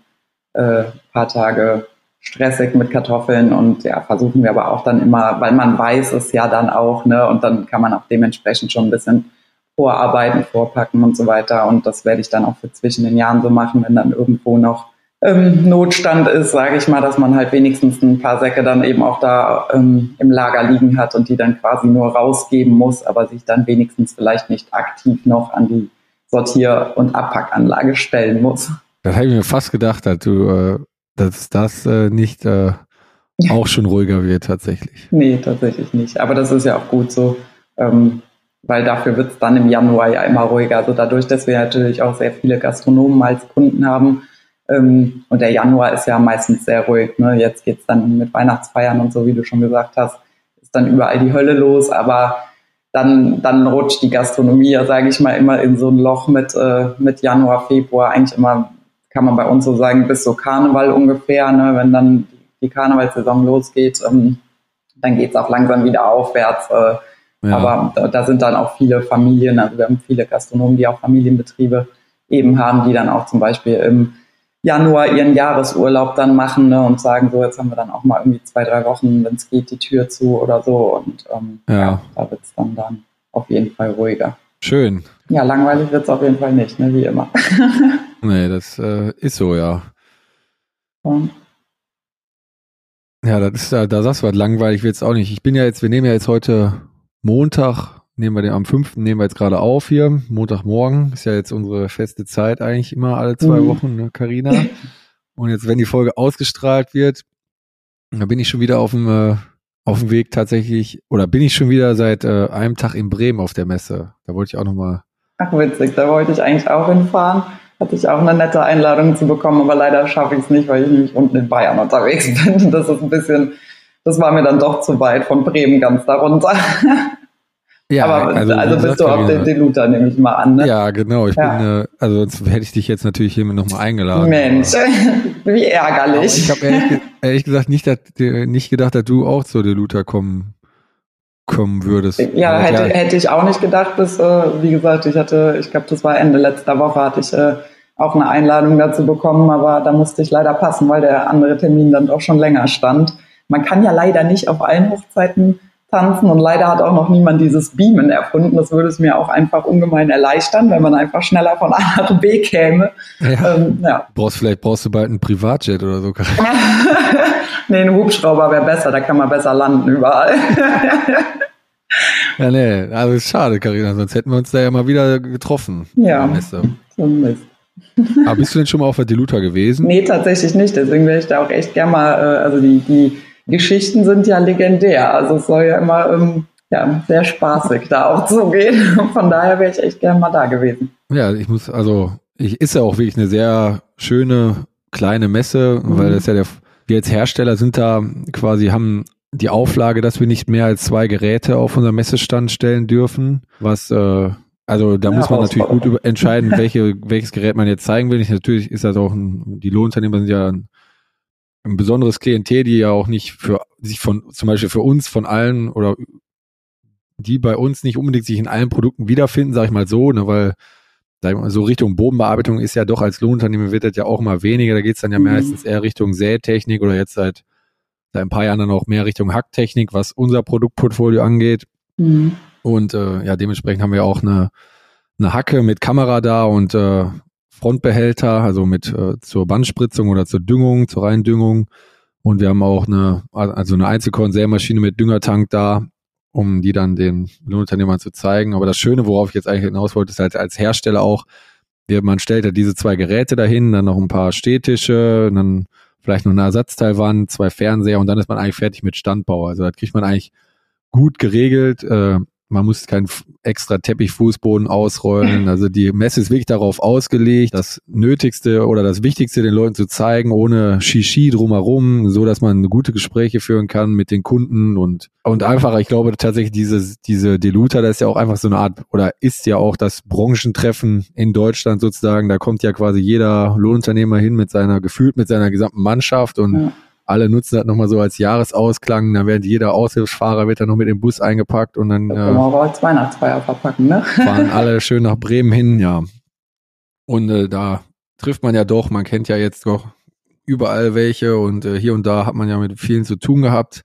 äh, paar Tage stressig mit Kartoffeln und ja, versuchen wir aber auch dann immer, weil man weiß es ja dann auch, ne, und dann kann man auch dementsprechend schon ein bisschen vorarbeiten, vorpacken und so weiter. Und das werde ich dann auch für zwischen den Jahren so machen, wenn dann irgendwo noch ähm, Notstand ist, sage ich mal, dass man halt wenigstens ein paar Säcke dann eben auch da ähm, im Lager liegen hat und die dann quasi nur rausgeben muss, aber sich dann wenigstens vielleicht nicht aktiv noch an die Sortier- und Abpackanlage stellen muss. Das habe ich mir fast gedacht, dass du, äh, dass das äh, nicht äh, auch schon ruhiger wird tatsächlich. Nee, tatsächlich nicht. Aber das ist ja auch gut so, ähm, weil dafür wird es dann im Januar ja immer ruhiger. Also dadurch, dass wir natürlich auch sehr viele Gastronomen als Kunden haben, ähm, und der Januar ist ja meistens sehr ruhig. Ne? Jetzt geht's dann mit Weihnachtsfeiern und so, wie du schon gesagt hast, ist dann überall die Hölle los, aber dann, dann rutscht die Gastronomie ja, sage ich mal, immer in so ein Loch mit, äh, mit Januar, Februar, eigentlich immer, kann man bei uns so sagen, bis so Karneval ungefähr, ne? wenn dann die Karnevalsaison losgeht, ähm, dann geht's auch langsam wieder aufwärts. Äh, ja. Aber da, da, sind dann auch viele Familien, also wir haben viele Gastronomen, die auch Familienbetriebe eben haben, die dann auch zum Beispiel im Januar ihren Jahresurlaub dann machen ne, und sagen, so jetzt haben wir dann auch mal irgendwie zwei, drei Wochen, wenn es geht, die Tür zu oder so. Und ähm, ja. ja da wird es dann, dann auf jeden Fall ruhiger. Schön. Ja, langweilig wird es auf jeden Fall nicht, ne, wie immer. <laughs> nee, das äh, ist so, ja. ja. Ja, das ist, da, da sagst du was, langweilig wird es auch nicht. Ich bin ja jetzt, wir nehmen ja jetzt heute Montag, nehmen wir den am 5. nehmen wir jetzt gerade auf hier, Montagmorgen, ist ja jetzt unsere feste Zeit eigentlich immer alle zwei mhm. Wochen, ne, Carina. Und jetzt, wenn die Folge ausgestrahlt wird, da bin ich schon wieder auf dem, äh, auf dem Weg tatsächlich, oder bin ich schon wieder seit äh, einem Tag in Bremen auf der Messe. Da wollte ich auch nochmal. Ach witzig, da wollte ich eigentlich auch hinfahren. Hatte ich auch eine nette Einladung zu bekommen, aber leider schaffe ich es nicht, weil ich nämlich unten in Bayern unterwegs <laughs> bin. Das ist ein bisschen, das war mir dann doch zu weit von Bremen ganz darunter. Ja, aber also, also bist du auf den Deluta, nehme ich mal an. Ne? Ja, genau. Ich ja. bin, äh, also sonst hätte ich dich jetzt natürlich hier nochmal eingeladen. Mensch, <laughs> wie ärgerlich. Aber ich habe ehrlich, ehrlich, gesagt nicht, dass, nicht gedacht, dass du auch zur Deluta kommen kommen würdest. Ja, hätte, hätte ich auch nicht gedacht, bis, äh, wie gesagt, ich hatte, ich glaube, das war Ende letzter Woche, hatte ich äh, auch eine Einladung dazu bekommen, aber da musste ich leider passen, weil der andere Termin dann doch schon länger stand. Man kann ja leider nicht auf allen Hochzeiten tanzen und leider hat auch noch niemand dieses Beamen erfunden. Das würde es mir auch einfach ungemein erleichtern, wenn man einfach schneller von <laughs> A nach B käme. Ja. Ähm, ja. Brauchst, vielleicht brauchst du bald einen Privatjet oder so. <laughs> <laughs> nee, ein Hubschrauber wäre besser, da kann man besser landen überall. ja, nee, also schade, Karina, sonst hätten wir uns da ja mal wieder getroffen. Ja, Mist. Aber bist du denn schon mal auf der Deluta gewesen? Nee, tatsächlich nicht. Deswegen wäre ich da auch echt gerne mal, äh, also die, die Geschichten sind ja legendär. Also es soll ja immer ähm, ja, sehr spaßig da auch zugehen. <laughs> Von daher wäre ich echt gerne mal da gewesen. Ja, ich muss, also ich ist ja auch wirklich eine sehr schöne kleine Messe, mhm. weil das ja der, wir als Hersteller sind da quasi, haben die Auflage, dass wir nicht mehr als zwei Geräte auf unser Messestand stellen dürfen, was äh, also da ja, muss man natürlich gut über, entscheiden, <laughs> welche, welches Gerät man jetzt zeigen will. Ich, natürlich ist das auch ein, die Lohnunternehmer sind ja ein, ein, besonderes Klientel, die ja auch nicht für sich von, zum Beispiel für uns, von allen oder die bei uns nicht unbedingt sich in allen Produkten wiederfinden, sag ich mal so, ne, weil mal, so Richtung Bodenbearbeitung ist ja doch als Lohnunternehmer wird das ja auch mal weniger. Da geht's dann ja mhm. meistens eher Richtung Sätechnik oder jetzt seit, seit ein paar Jahren dann auch mehr Richtung Hacktechnik, was unser Produktportfolio angeht. Mhm. Und äh, ja, dementsprechend haben wir auch eine, eine Hacke mit Kamera da und äh, Frontbehälter, also mit äh, zur Bandspritzung oder zur Düngung, zur Reindüngung. Und wir haben auch eine, also eine Einzelkorn-Sämaschine mit Düngertank da, um die dann den Lohnunternehmern zu zeigen. Aber das Schöne, worauf ich jetzt eigentlich hinaus wollte, ist halt als Hersteller auch, man stellt ja diese zwei Geräte dahin, dann noch ein paar Stehtische, dann vielleicht noch eine Ersatzteilwand, zwei Fernseher und dann ist man eigentlich fertig mit Standbau. Also da kriegt man eigentlich gut geregelt. Äh, man muss keinen extra Teppichfußboden ausrollen. <laughs> Also die Messe ist wirklich darauf ausgelegt, das Nötigste oder das Wichtigste den Leuten zu zeigen, ohne Shishi drumherum, so dass man gute Gespräche führen kann mit den Kunden und und einfach, ich glaube tatsächlich diese diese Deluta, das ist ja auch einfach so eine Art oder ist ja auch das Branchentreffen in Deutschland sozusagen. Da kommt ja quasi jeder Lohnunternehmer hin mit seiner gefühlt mit seiner gesamten Mannschaft und ja alle nutzen das nochmal so als Jahresausklang. Dann wird jeder Aushilfsfahrer wird dann noch mit dem Bus eingepackt und dann. Da können wir als Weihnachtsfeier verpacken, ne? Fahren alle <laughs> schön nach Bremen hin, ja. Und äh, da trifft man ja doch, man kennt ja jetzt doch überall welche und äh, hier und da hat man ja mit vielen zu tun gehabt.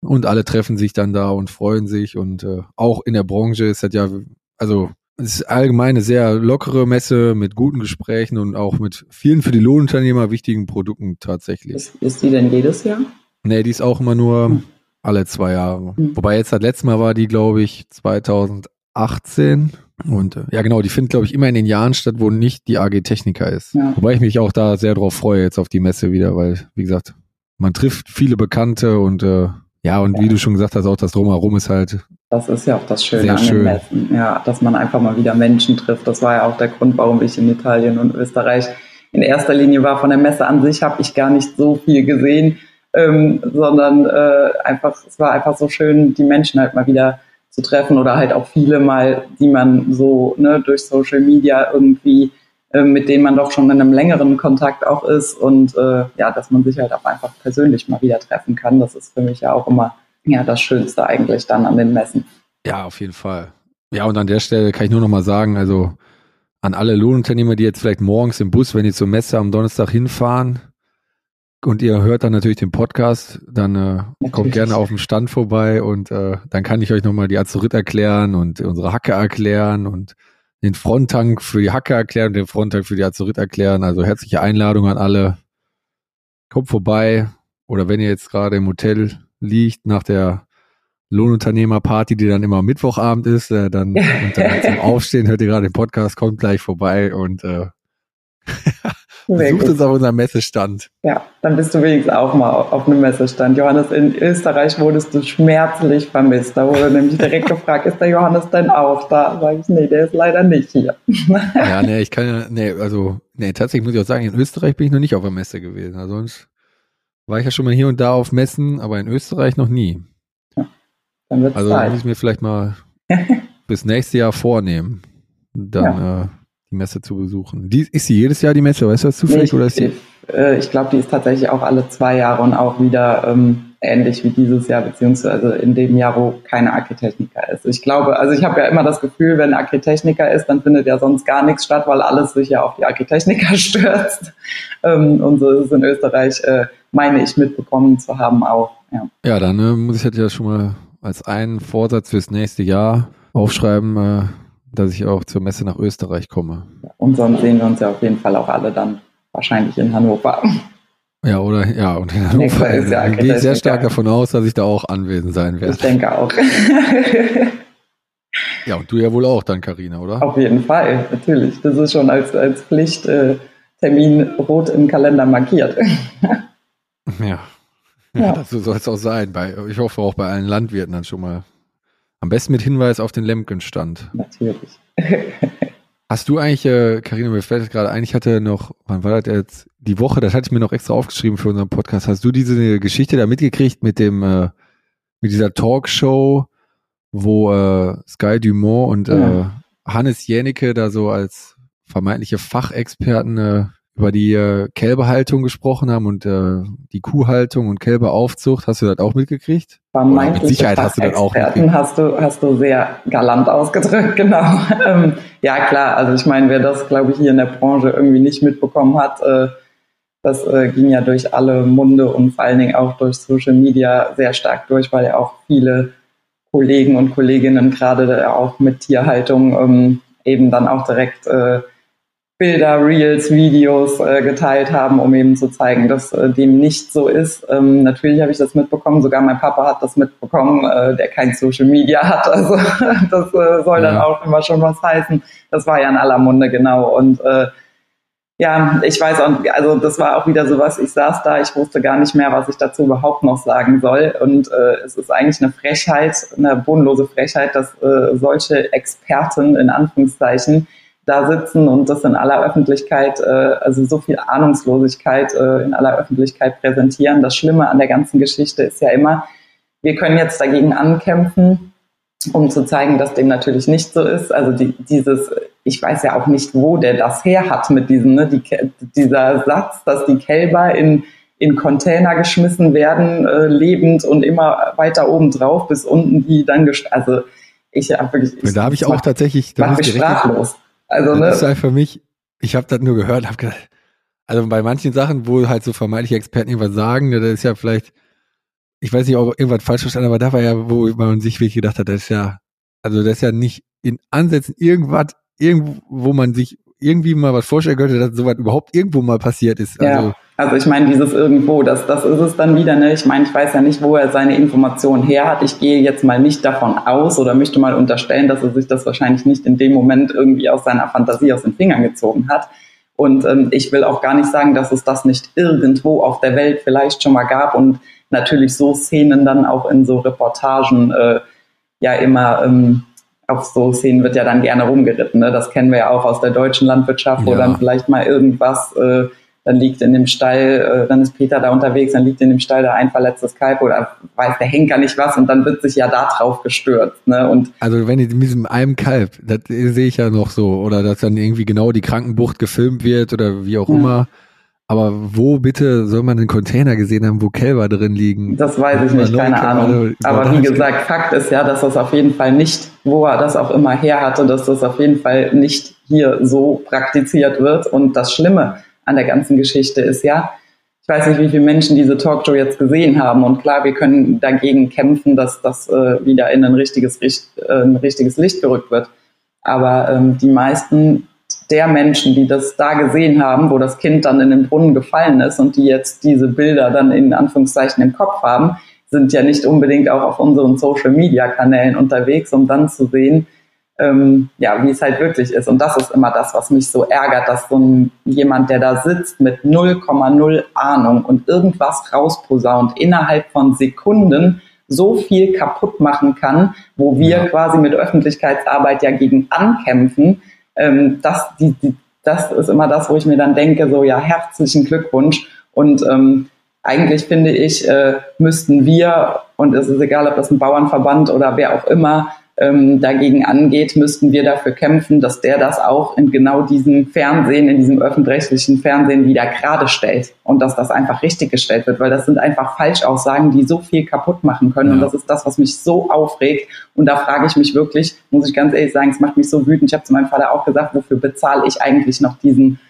Und alle treffen sich dann da und freuen sich. Und äh, auch in der Branche ist das ja, also es ist allgemein eine sehr lockere Messe mit guten Gesprächen und auch mit vielen für die Lohnunternehmer wichtigen Produkten tatsächlich. Ist, ist die denn jedes Jahr? Nee, die ist auch immer nur hm. alle zwei Jahre. Hm. Wobei jetzt das letzte Mal war die, glaube ich, 2018. Und äh, ja, genau, die findet, glaube ich, immer in den Jahren statt, wo nicht die AG Techniker ist. Ja. Wobei ich mich auch da sehr drauf freue, jetzt auf die Messe wieder, weil, wie gesagt, man trifft viele Bekannte und äh, ja, und ja. wie du schon gesagt hast, auch das Drumherum ist halt das ist ja auch das Schöne Sehr an den Messen. Ja, dass man einfach mal wieder Menschen trifft. Das war ja auch der Grund, warum ich in Italien und Österreich in erster Linie war. Von der Messe an sich habe ich gar nicht so viel gesehen, ähm, sondern äh, einfach, es war einfach so schön, die Menschen halt mal wieder zu treffen oder halt auch viele mal, die man so ne, durch Social Media irgendwie, mit denen man doch schon in einem längeren Kontakt auch ist und äh, ja, dass man sich halt auch einfach persönlich mal wieder treffen kann. Das ist für mich ja auch immer ja das Schönste eigentlich dann an den Messen. Ja, auf jeden Fall. Ja, und an der Stelle kann ich nur noch mal sagen, also an alle Lohnunternehmer, die jetzt vielleicht morgens im Bus, wenn die zur Messe am Donnerstag hinfahren und ihr hört dann natürlich den Podcast, dann äh, kommt gerne auf dem Stand vorbei und äh, dann kann ich euch nochmal die Azurit erklären und unsere Hacke erklären und den Fronttank für die Hacke erklären und den Fronttank für die Azurit erklären. Also herzliche Einladung an alle. Kommt vorbei oder wenn ihr jetzt gerade im Hotel liegt nach der Lohnunternehmerparty, die dann immer Mittwochabend ist, äh, dann, <laughs> und dann zum Aufstehen hört ihr gerade den Podcast, kommt gleich vorbei und äh, besucht uns auf unserem Messestand. Ja, dann bist du wenigstens auch mal auf einem Messestand. Johannes, in Österreich wurdest du schmerzlich vermisst. Da wurde nämlich direkt <laughs> gefragt, ist der Johannes denn auch da? Sag ich, nee, der ist leider nicht hier. ja, nee, ich kann ja, nee, also, nee, tatsächlich muss ich auch sagen, in Österreich bin ich noch nicht auf der Messe gewesen. Also sonst war ich ja schon mal hier und da auf Messen, aber in Österreich noch nie. Ja, dann wird's also Zeit. muss ich mir vielleicht mal <laughs> bis nächste Jahr vornehmen, dann ja. äh, die Messe zu besuchen. Die, ist sie jedes Jahr die Messe, weißt du das zufällig? Nee, ich, oder ist die? Äh, ich glaube, die ist tatsächlich auch alle zwei Jahre und auch wieder ähm, ähnlich wie dieses Jahr, beziehungsweise in dem Jahr, wo keine Architechniker ist. Ich glaube, also ich habe ja immer das Gefühl, wenn Architechniker ist, dann findet ja sonst gar nichts statt, weil alles sich ja auf die Architechniker <laughs> stürzt. Ähm, und so ist es in Österreich, äh, meine ich, mitbekommen zu haben auch. Ja, ja dann äh, muss ich halt ja schon mal als einen Vorsatz fürs nächste Jahr aufschreiben, äh, dass ich auch zur Messe nach Österreich komme. Und sonst sehen wir uns ja auf jeden Fall auch alle dann wahrscheinlich in Hannover. Ja, oder ja, und in Hannover ist ja, gehe ich sehr stark davon aus, dass ich da auch anwesend sein werde. Ich denke auch. <laughs> ja, und du ja wohl auch dann, Karina, oder? Auf jeden Fall, natürlich. Das ist schon als, als Pflichttermin äh, rot im Kalender markiert. <laughs> ja. Ja, <laughs> so soll es auch sein. Bei, ich hoffe auch bei allen Landwirten dann schon mal. Am besten mit Hinweis auf den Lemkenstand. Natürlich. <laughs> Hast du eigentlich, äh, Karina, mir fällt gerade ein, ich hatte noch, wann war das jetzt? Die Woche, das hatte ich mir noch extra aufgeschrieben für unseren Podcast. Hast du diese Geschichte da mitgekriegt mit dem, äh, mit dieser Talkshow, wo äh, Sky Dumont und ja. äh, Hannes Jänicke da so als vermeintliche Fachexperten äh, über die äh, Kälberhaltung gesprochen haben und äh, die Kuhhaltung und Kälberaufzucht. Hast du das auch mitgekriegt? Mit Sicherheit hast du das auch mitgekriegt. Hast du, hast du sehr galant ausgedrückt, <laughs> genau. Ähm, ja, klar. Also ich meine, wer das, glaube ich, hier in der Branche irgendwie nicht mitbekommen hat, äh, das äh, ging ja durch alle Munde und vor allen Dingen auch durch Social Media sehr stark durch, weil ja auch viele Kollegen und Kolleginnen gerade auch mit Tierhaltung ähm, eben dann auch direkt äh, Bilder, Reels, Videos äh, geteilt haben, um eben zu zeigen, dass äh, dem nicht so ist. Ähm, natürlich habe ich das mitbekommen, sogar mein Papa hat das mitbekommen, äh, der kein Social Media hat. <laughs> Also das äh, soll ja. dann auch immer schon was heißen. Das war ja in aller Munde genau. Und äh, ja, ich weiß auch, also das war auch wieder so was, ich saß da, ich wusste gar nicht mehr, was ich dazu überhaupt noch sagen soll. Und äh, es ist eigentlich eine Frechheit, eine bodenlose Frechheit, dass äh, solche Experten in Anführungszeichen da sitzen und das in aller Öffentlichkeit, äh, also so viel Ahnungslosigkeit äh, in aller Öffentlichkeit präsentieren. Das Schlimme an der ganzen Geschichte ist ja immer, wir können jetzt dagegen ankämpfen, um zu zeigen, dass dem natürlich nicht so ist. Also die, dieses, ich weiß ja auch nicht, wo der das her hat mit diesem, ne, die, dieser Satz, dass die Kälber in in Container geschmissen werden, äh, lebend und immer weiter oben drauf bis unten die dann also ich habe wirklich ich, da habe ich auch tatsächlich da mich sprachlos. Also, ne? Das ist halt für mich, ich habe das nur gehört, habe gedacht, also bei manchen Sachen, wo halt so vermeintliche Experten irgendwas sagen, ne, das ist ja vielleicht, ich weiß nicht, ob irgendwas falsch verstanden, aber da war ja, wo man sich wirklich gedacht hat, das ist ja, also das ist ja nicht in Ansätzen irgendwas, irgendwo, wo man sich irgendwie mal was vorstellen könnte, dass sowas überhaupt irgendwo mal passiert ist. Ja. Also ich meine, dieses irgendwo, das, das ist es dann wieder. Ne? Ich meine, ich weiß ja nicht, wo er seine Informationen her hat. Ich gehe jetzt mal nicht davon aus oder möchte mal unterstellen, dass er sich das wahrscheinlich nicht in dem Moment irgendwie aus seiner Fantasie aus den Fingern gezogen hat. Und ähm, ich will auch gar nicht sagen, dass es das nicht irgendwo auf der Welt vielleicht schon mal gab und natürlich so Szenen dann auch in so Reportagen äh, ja immer ähm, auf so Szenen wird ja dann gerne rumgeritten. Ne? Das kennen wir ja auch aus der deutschen Landwirtschaft, wo ja. dann vielleicht mal irgendwas äh, dann liegt in dem Stall, äh, dann ist Peter da unterwegs, dann liegt in dem Stall da ein verletztes Kalb oder weiß der Henker nicht was und dann wird sich ja da drauf gestürzt. Ne? Und also wenn ich mit diesem einem Kalb, das sehe ich ja noch so, oder dass dann irgendwie genau die Krankenbucht gefilmt wird oder wie auch ja. immer. Aber wo bitte soll man einen Container gesehen haben, wo Kälber drin liegen? Das weiß ich nicht, keine Ahnung. Aber wie gesagt, Fakt ist ja, dass das auf jeden Fall nicht, wo er das auch immer her hatte, dass das auf jeden Fall nicht hier so praktiziert wird. Und das Schlimme an der ganzen Geschichte ist ja, ich weiß nicht, wie viele Menschen diese Talkshow jetzt gesehen haben. Und klar, wir können dagegen kämpfen, dass das äh, wieder in ein richtiges, äh, ein richtiges Licht gerückt wird. Aber ähm, die meisten der Menschen, die das da gesehen haben, wo das Kind dann in den Brunnen gefallen ist und die jetzt diese Bilder dann in Anführungszeichen im Kopf haben, sind ja nicht unbedingt auch auf unseren Social-Media-Kanälen unterwegs, um dann zu sehen, ähm, ja, wie es halt wirklich ist. Und das ist immer das, was mich so ärgert, dass so ein, jemand, der da sitzt mit 0,0 Ahnung und irgendwas rausposaunt, innerhalb von Sekunden so viel kaputt machen kann, wo wir ja. quasi mit Öffentlichkeitsarbeit ja gegen ankämpfen. Ähm, das, die, die, das ist immer das, wo ich mir dann denke, so ja, herzlichen Glückwunsch. Und ähm, eigentlich finde ich, äh, müssten wir, und es ist egal, ob das ein Bauernverband oder wer auch immer, ähm, dagegen angeht, müssten wir dafür kämpfen, dass der das auch in genau diesem Fernsehen, in diesem öffentlich-rechtlichen Fernsehen wieder gerade stellt und dass das einfach richtig gestellt wird, weil das sind einfach Falschaussagen, die so viel kaputt machen können. Ja. Und das ist das, was mich so aufregt. Und da frage ich mich wirklich, muss ich ganz ehrlich sagen, es macht mich so wütend. Ich habe zu meinem Vater auch gesagt, wofür bezahle ich eigentlich noch diesen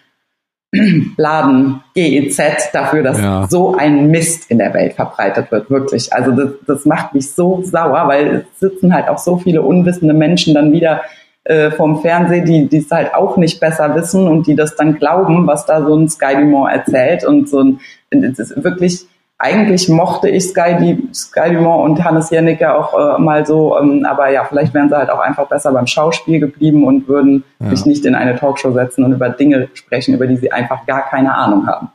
Laden GEZ dafür, dass ja. so ein Mist in der Welt verbreitet wird, wirklich. Also das, das macht mich so sauer, weil es sitzen halt auch so viele unwissende Menschen dann wieder äh, vom Fernsehen, die es halt auch nicht besser wissen und die das dann glauben, was da so ein Sky Dumont erzählt und so ein, es ist wirklich eigentlich mochte ich Sky, die, Sky Dumont und Hannes Jennecke auch äh, mal so, ähm, aber ja, vielleicht wären sie halt auch einfach besser beim Schauspiel geblieben und würden ja. sich nicht in eine Talkshow setzen und über Dinge sprechen, über die sie einfach gar keine Ahnung haben.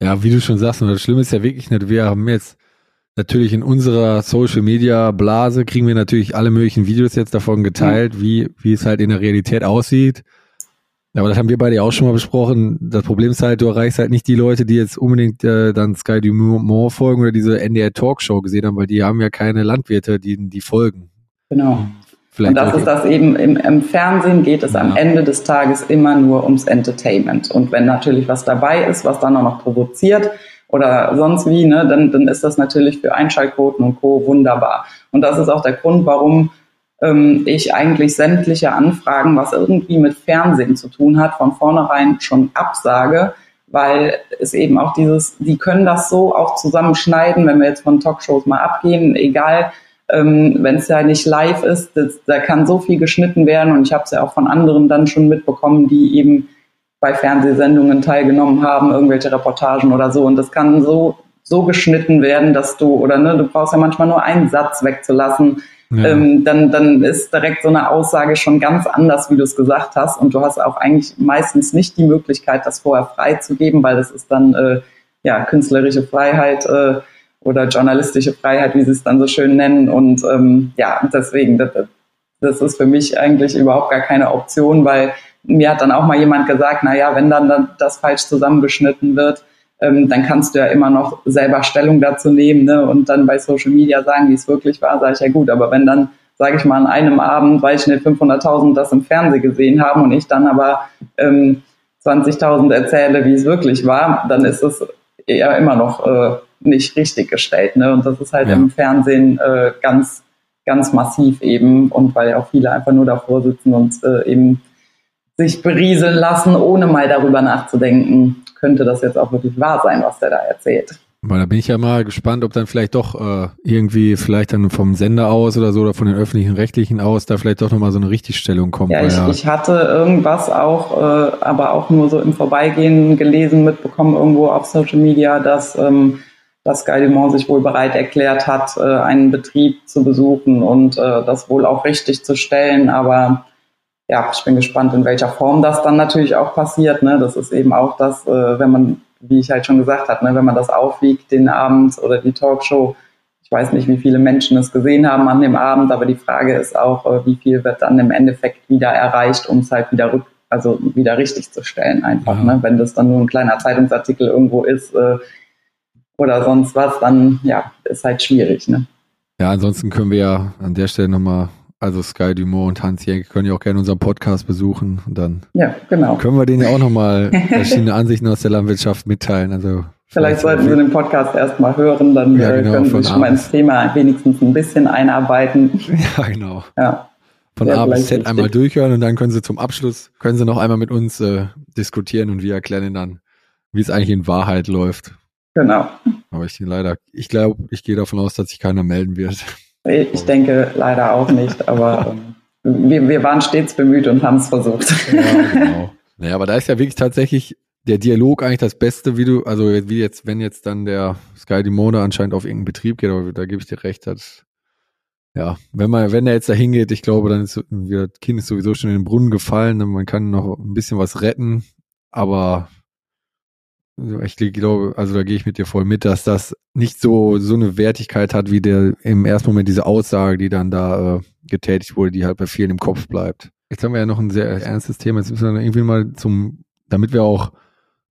Ja, wie du schon sagst, und das Schlimme ist ja wirklich nicht, wir haben jetzt natürlich in unserer Social Media Blase kriegen wir natürlich alle möglichen Videos jetzt davon geteilt, mhm. wie, wie es halt in der Realität aussieht. Aber das haben wir beide auch schon mal besprochen. Das Problem ist halt, du erreichst halt nicht die Leute, die jetzt unbedingt äh, dann Sky Dumont folgen oder diese NDR Talkshow gesehen haben, weil die haben ja keine Landwirte, die die folgen. Genau. Vielleicht und das ist das eben, im, im Fernsehen geht es ja. am Ende des Tages immer nur ums Entertainment. Und wenn natürlich was dabei ist, was dann auch noch provoziert oder sonst wie, ne, dann, dann ist das natürlich für Einschaltquoten und Co. wunderbar. Und das ist auch der Grund, warum ähm, ich eigentlich sämtliche Anfragen, was irgendwie mit Fernsehen zu tun hat, von vornherein schon absage, weil es eben auch dieses, die können das so auch zusammenschneiden, wenn wir jetzt von Talkshows mal abgehen, egal, ähm, wenn es ja nicht live ist, das, da kann so viel geschnitten werden und ich habe es ja auch von anderen dann schon mitbekommen, die eben bei Fernsehsendungen teilgenommen haben, irgendwelche Reportagen oder so und das kann so so geschnitten werden, dass du oder ne, du brauchst ja manchmal nur einen Satz wegzulassen, ja. ähm, dann, dann ist direkt so eine Aussage schon ganz anders, wie du es gesagt hast. Und du hast auch eigentlich meistens nicht die Möglichkeit, das vorher freizugeben, weil das ist dann äh, ja künstlerische Freiheit äh, oder journalistische Freiheit, wie sie es dann so schön nennen. Und ähm, ja, deswegen, das, das ist für mich eigentlich überhaupt gar keine Option, weil mir hat dann auch mal jemand gesagt, na ja, wenn dann das falsch zusammengeschnitten wird, ähm, dann kannst du ja immer noch selber Stellung dazu nehmen ne? und dann bei Social Media sagen, wie es wirklich war, sage ich ja gut. Aber wenn dann, sage ich mal, an einem Abend, weil ich nicht 500.000 das im Fernsehen gesehen haben und ich dann aber ähm, 20.000 erzähle, wie es wirklich war, dann ist es eher immer noch äh, nicht richtig gestellt. Ne? Und das ist halt ja. im Fernsehen äh, ganz, ganz massiv eben und weil ja auch viele einfach nur davor sitzen und äh, eben sich berieseln lassen, ohne mal darüber nachzudenken, könnte das jetzt auch wirklich wahr sein, was der da erzählt. Weil da bin ich ja mal gespannt, ob dann vielleicht doch äh, irgendwie vielleicht dann vom Sender aus oder so oder von den öffentlichen Rechtlichen aus da vielleicht doch nochmal so eine Richtigstellung kommt. Ja, ich, ich hatte irgendwas auch, äh, aber auch nur so im Vorbeigehen gelesen, mitbekommen irgendwo auf Social Media, dass, ähm, dass Sky Dumont sich wohl bereit erklärt hat, äh, einen Betrieb zu besuchen und äh, das wohl auch richtig zu stellen, aber ja, ich bin gespannt, in welcher Form das dann natürlich auch passiert. Ne? Das ist eben auch das, äh, wenn man, wie ich halt schon gesagt habe, ne, wenn man das aufwiegt, den Abend oder die Talkshow. Ich weiß nicht, wie viele Menschen es gesehen haben an dem Abend, aber die Frage ist auch, äh, wie viel wird dann im Endeffekt wieder erreicht, um es halt wieder rück, also wieder richtig zu stellen einfach. Ja. Ne? Wenn das dann nur ein kleiner Zeitungsartikel irgendwo ist äh, oder sonst was, dann ja, ist halt schwierig. Ne? Ja, ansonsten können wir ja an der Stelle nochmal also Sky Dumont und Hans Jenke können ja auch gerne unseren Podcast besuchen und dann ja, genau. können wir denen ja auch nochmal verschiedene Ansichten aus der Landwirtschaft mitteilen. Also Vielleicht sollten Sie den Podcast erstmal hören, dann ja, äh, genau, können Sie sich mal ins Thema wenigstens ein bisschen einarbeiten. <laughs> Ja, genau. Ja. Von A bis Z einmal durchhören und dann können Sie zum Abschluss, können Sie noch einmal mit uns äh, diskutieren und wir erklären Ihnen dann, wie es eigentlich in Wahrheit läuft. Genau. Aber ich leider, ich glaube, ich gehe davon aus, dass sich keiner melden wird. Ich denke leider auch nicht, aber <laughs> ähm, wir, wir waren stets bemüht und haben es versucht. Ja, genau. Naja, aber da ist ja wirklich tatsächlich der Dialog eigentlich das Beste, wie du, also wie jetzt, wenn jetzt dann der Sky Dimona anscheinend auf irgendeinen Betrieb geht, aber da gebe ich dir recht, hat, ja, wenn man, wenn er jetzt da hingeht, ich glaube, dann ist das Kind ist sowieso schon in den Brunnen gefallen, man kann noch ein bisschen was retten, aber ich glaube, also da gehe ich mit dir voll mit, dass das nicht so so eine Wertigkeit hat, wie der im ersten Moment diese Aussage, die dann da äh, getätigt wurde, die halt bei vielen im Kopf bleibt. Jetzt haben wir ja noch ein sehr ernstes Thema. Jetzt müssen wir irgendwie mal zum, damit wir auch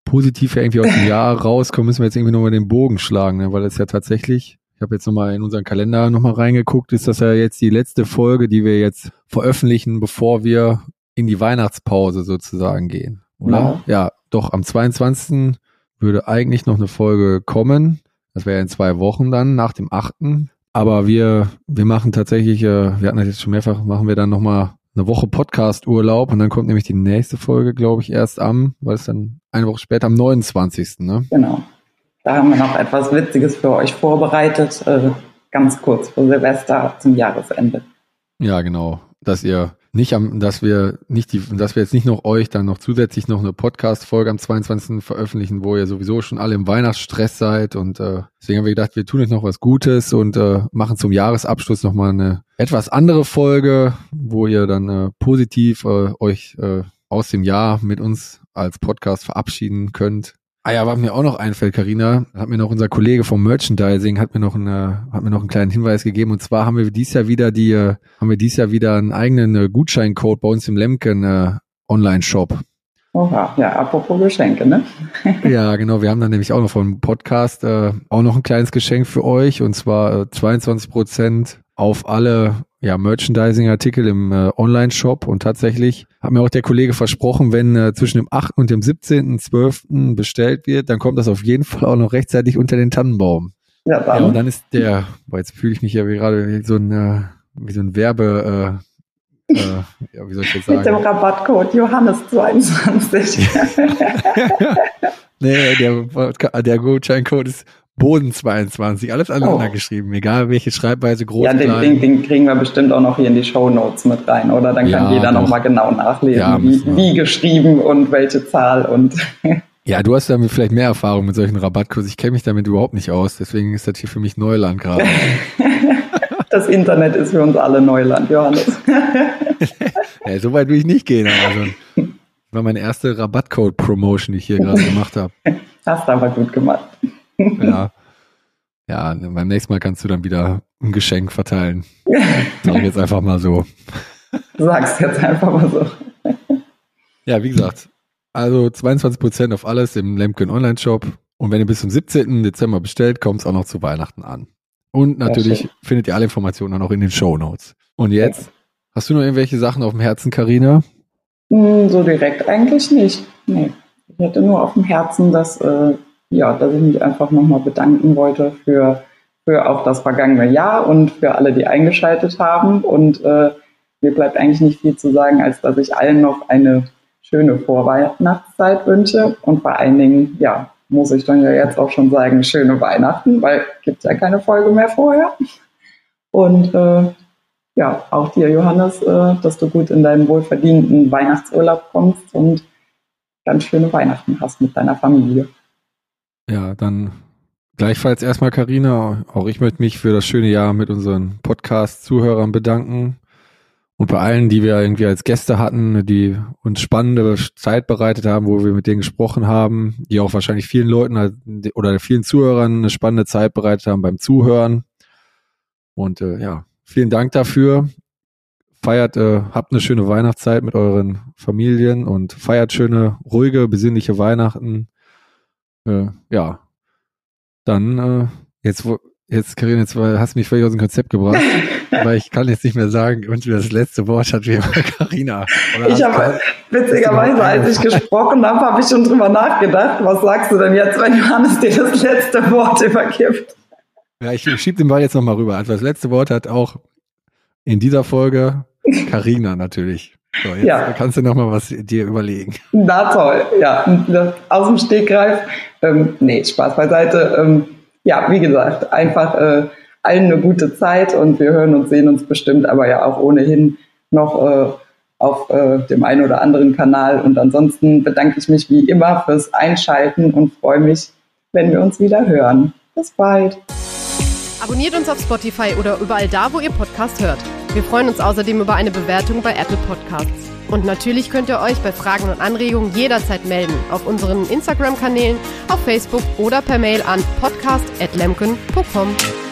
positiv ja irgendwie aus dem Jahr <laughs> rauskommen, müssen wir jetzt irgendwie nochmal den Bogen schlagen, ne? weil es ja tatsächlich ich habe jetzt nochmal in unseren Kalender nochmal reingeguckt, ist das ja jetzt die letzte Folge, die wir jetzt veröffentlichen, bevor wir in die Weihnachtspause sozusagen gehen, oder? Ja, ja doch, am 22. würde eigentlich noch eine Folge kommen. Das wäre in zwei Wochen dann, nach dem 8. Aber wir, wir machen tatsächlich, äh, wir hatten das jetzt schon mehrfach, machen wir dann nochmal eine Woche Podcast-Urlaub und dann kommt nämlich die nächste Folge, glaube ich, erst am, weil es dann eine Woche später am 29. Ne? Genau. Da haben wir noch etwas Witziges für euch vorbereitet, äh, ganz kurz vor Silvester zum Jahresende. Ja, genau. Dass ihr nicht am, dass wir nicht die, dass wir jetzt nicht noch euch dann noch zusätzlich noch eine Podcast-Folge am 22. veröffentlichen, wo ihr sowieso schon alle im Weihnachtsstress seid und äh, deswegen haben wir gedacht, wir tun euch noch was Gutes und äh, machen zum Jahresabschluss nochmal eine etwas andere Folge, wo ihr dann äh, positiv äh, euch äh, aus dem Jahr mit uns als Podcast verabschieden könnt. Ah ja, was mir auch noch einfällt, Karina, hat mir noch unser Kollege vom Merchandising hat mir noch eine, hat mir noch einen kleinen Hinweis gegeben. Und zwar haben wir dies Jahr wieder die, äh, haben wir dies Jahr wieder einen eigenen äh, Gutscheincode bei uns im Lemken äh, Online-Shop. Oha, ja, apropos Geschenke, ne? <laughs> ja, genau. Wir haben dann nämlich auch noch vom Podcast äh, auch noch ein kleines Geschenk für euch und zwar äh, 22 Prozent auf alle ja, Merchandising-Artikel im äh, Online-Shop und tatsächlich hat mir auch der Kollege versprochen, wenn äh, zwischen dem 8. und dem 17.12. bestellt wird, dann kommt das auf jeden Fall auch noch rechtzeitig unter den Tannenbaum. Ja, dann. ja und dann ist der, boah, jetzt fühle ich mich ja wie gerade wie so ein, äh, wie so ein Werbe, äh, äh, ja, wie soll ich jetzt sagen? Mit dem Rabattcode Johannes22. <laughs> nee, der, der Gutscheincode ist Boden 22, alles aneinander oh. geschrieben, egal welche Schreibweise groß Ja, den, den, den, kriegen wir bestimmt auch noch hier in die Show Notes mit rein, oder? Dann kann ja, jeder nochmal genau nachlesen, ja, wie, wie geschrieben und welche Zahl und. <laughs> Ja, du hast damit vielleicht mehr Erfahrung mit solchen Rabattkursen. Ich kenne mich damit überhaupt nicht aus, deswegen ist das hier für mich Neuland gerade. <laughs> das Internet ist für uns alle Neuland, Johannes. <laughs> ja, so weit will ich nicht gehen. Also, das war meine erste Rabattcode-Promotion, die ich hier gerade gemacht habe. Hast du aber gut gemacht ja. Ja, beim nächsten Mal kannst du dann wieder ein Geschenk verteilen. Sag ich jetzt einfach mal so. Sag's jetzt einfach mal so. Ja, wie gesagt, also 22% auf alles im Lemken Online Shop. Und wenn ihr bis zum 17. Dezember bestellt, kommt es auch noch zu Weihnachten an. Und natürlich findet ihr alle Informationen auch noch in den Show Notes. Und jetzt, hast du noch irgendwelche Sachen auf dem Herzen, Karina? Hm, so direkt eigentlich nicht. Nee. Ich hätte nur auf dem Herzen, dass äh, ja, dass ich mich einfach nochmal bedanken wollte für, für auch das vergangene Jahr und für alle, die eingeschaltet haben. Und äh, mir bleibt eigentlich nicht viel zu sagen, als dass ich allen noch eine schöne Vorweihnachtszeit wünsche und vor allen Dingen, ja, muss ich dann ja jetzt auch schon sagen, schöne Weihnachten, weil gibt ja keine Folge mehr vorher. Und äh, ja, auch dir, Johannes, äh, dass du gut in deinen wohlverdienten Weihnachtsurlaub kommst und ganz schöne Weihnachten hast mit deiner Familie. Ja, dann gleichfalls erstmal Karina. Auch ich möchte mich für das schöne Jahr mit unseren Podcast-Zuhörern bedanken. Und bei allen, die wir irgendwie als Gäste hatten, die uns spannende Zeit bereitet haben, wo wir mit denen gesprochen haben, die auch wahrscheinlich vielen Leuten oder vielen Zuhörern eine spannende Zeit bereitet haben beim Zuhören. Und äh, ja, vielen Dank dafür. Feiert, äh, habt eine schöne Weihnachtszeit mit euren Familien und feiert schöne, ruhige, besinnliche Weihnachten äh, ja, dann äh, jetzt, wo, jetzt, Karin, jetzt hast du mich völlig aus dem Konzept gebracht, <laughs> weil ich kann jetzt nicht mehr sagen, und das letzte Wort hat wie <laughs> Karina. Ich habe witzigerweise, als ich gesprochen habe, habe ich schon drüber nachgedacht. Was sagst du denn jetzt, wenn Johannes dir das letzte Wort übergibt? Ja, ich schieb den Ball jetzt nochmal rüber. Also das letzte Wort hat auch in dieser Folge Karina natürlich. So, jetzt ja. kannst du noch mal was dir überlegen. Na toll, ja. Aus dem Stegreif. Ähm, nee, Spaß beiseite. Ähm, ja, wie gesagt, einfach äh, allen eine gute Zeit und wir hören und sehen uns bestimmt, aber ja auch ohnehin noch äh, auf äh, dem einen oder anderen Kanal. Und ansonsten bedanke ich mich wie immer fürs Einschalten und freue mich, wenn wir uns wieder hören. Bis bald. Abonniert uns auf Spotify oder überall da, wo ihr Podcast hört. Wir freuen uns außerdem über eine Bewertung bei Apple Podcasts. Und natürlich könnt ihr euch bei Fragen und Anregungen jederzeit melden auf unseren Instagram-Kanälen, auf Facebook oder per Mail an podcast.lemken.com.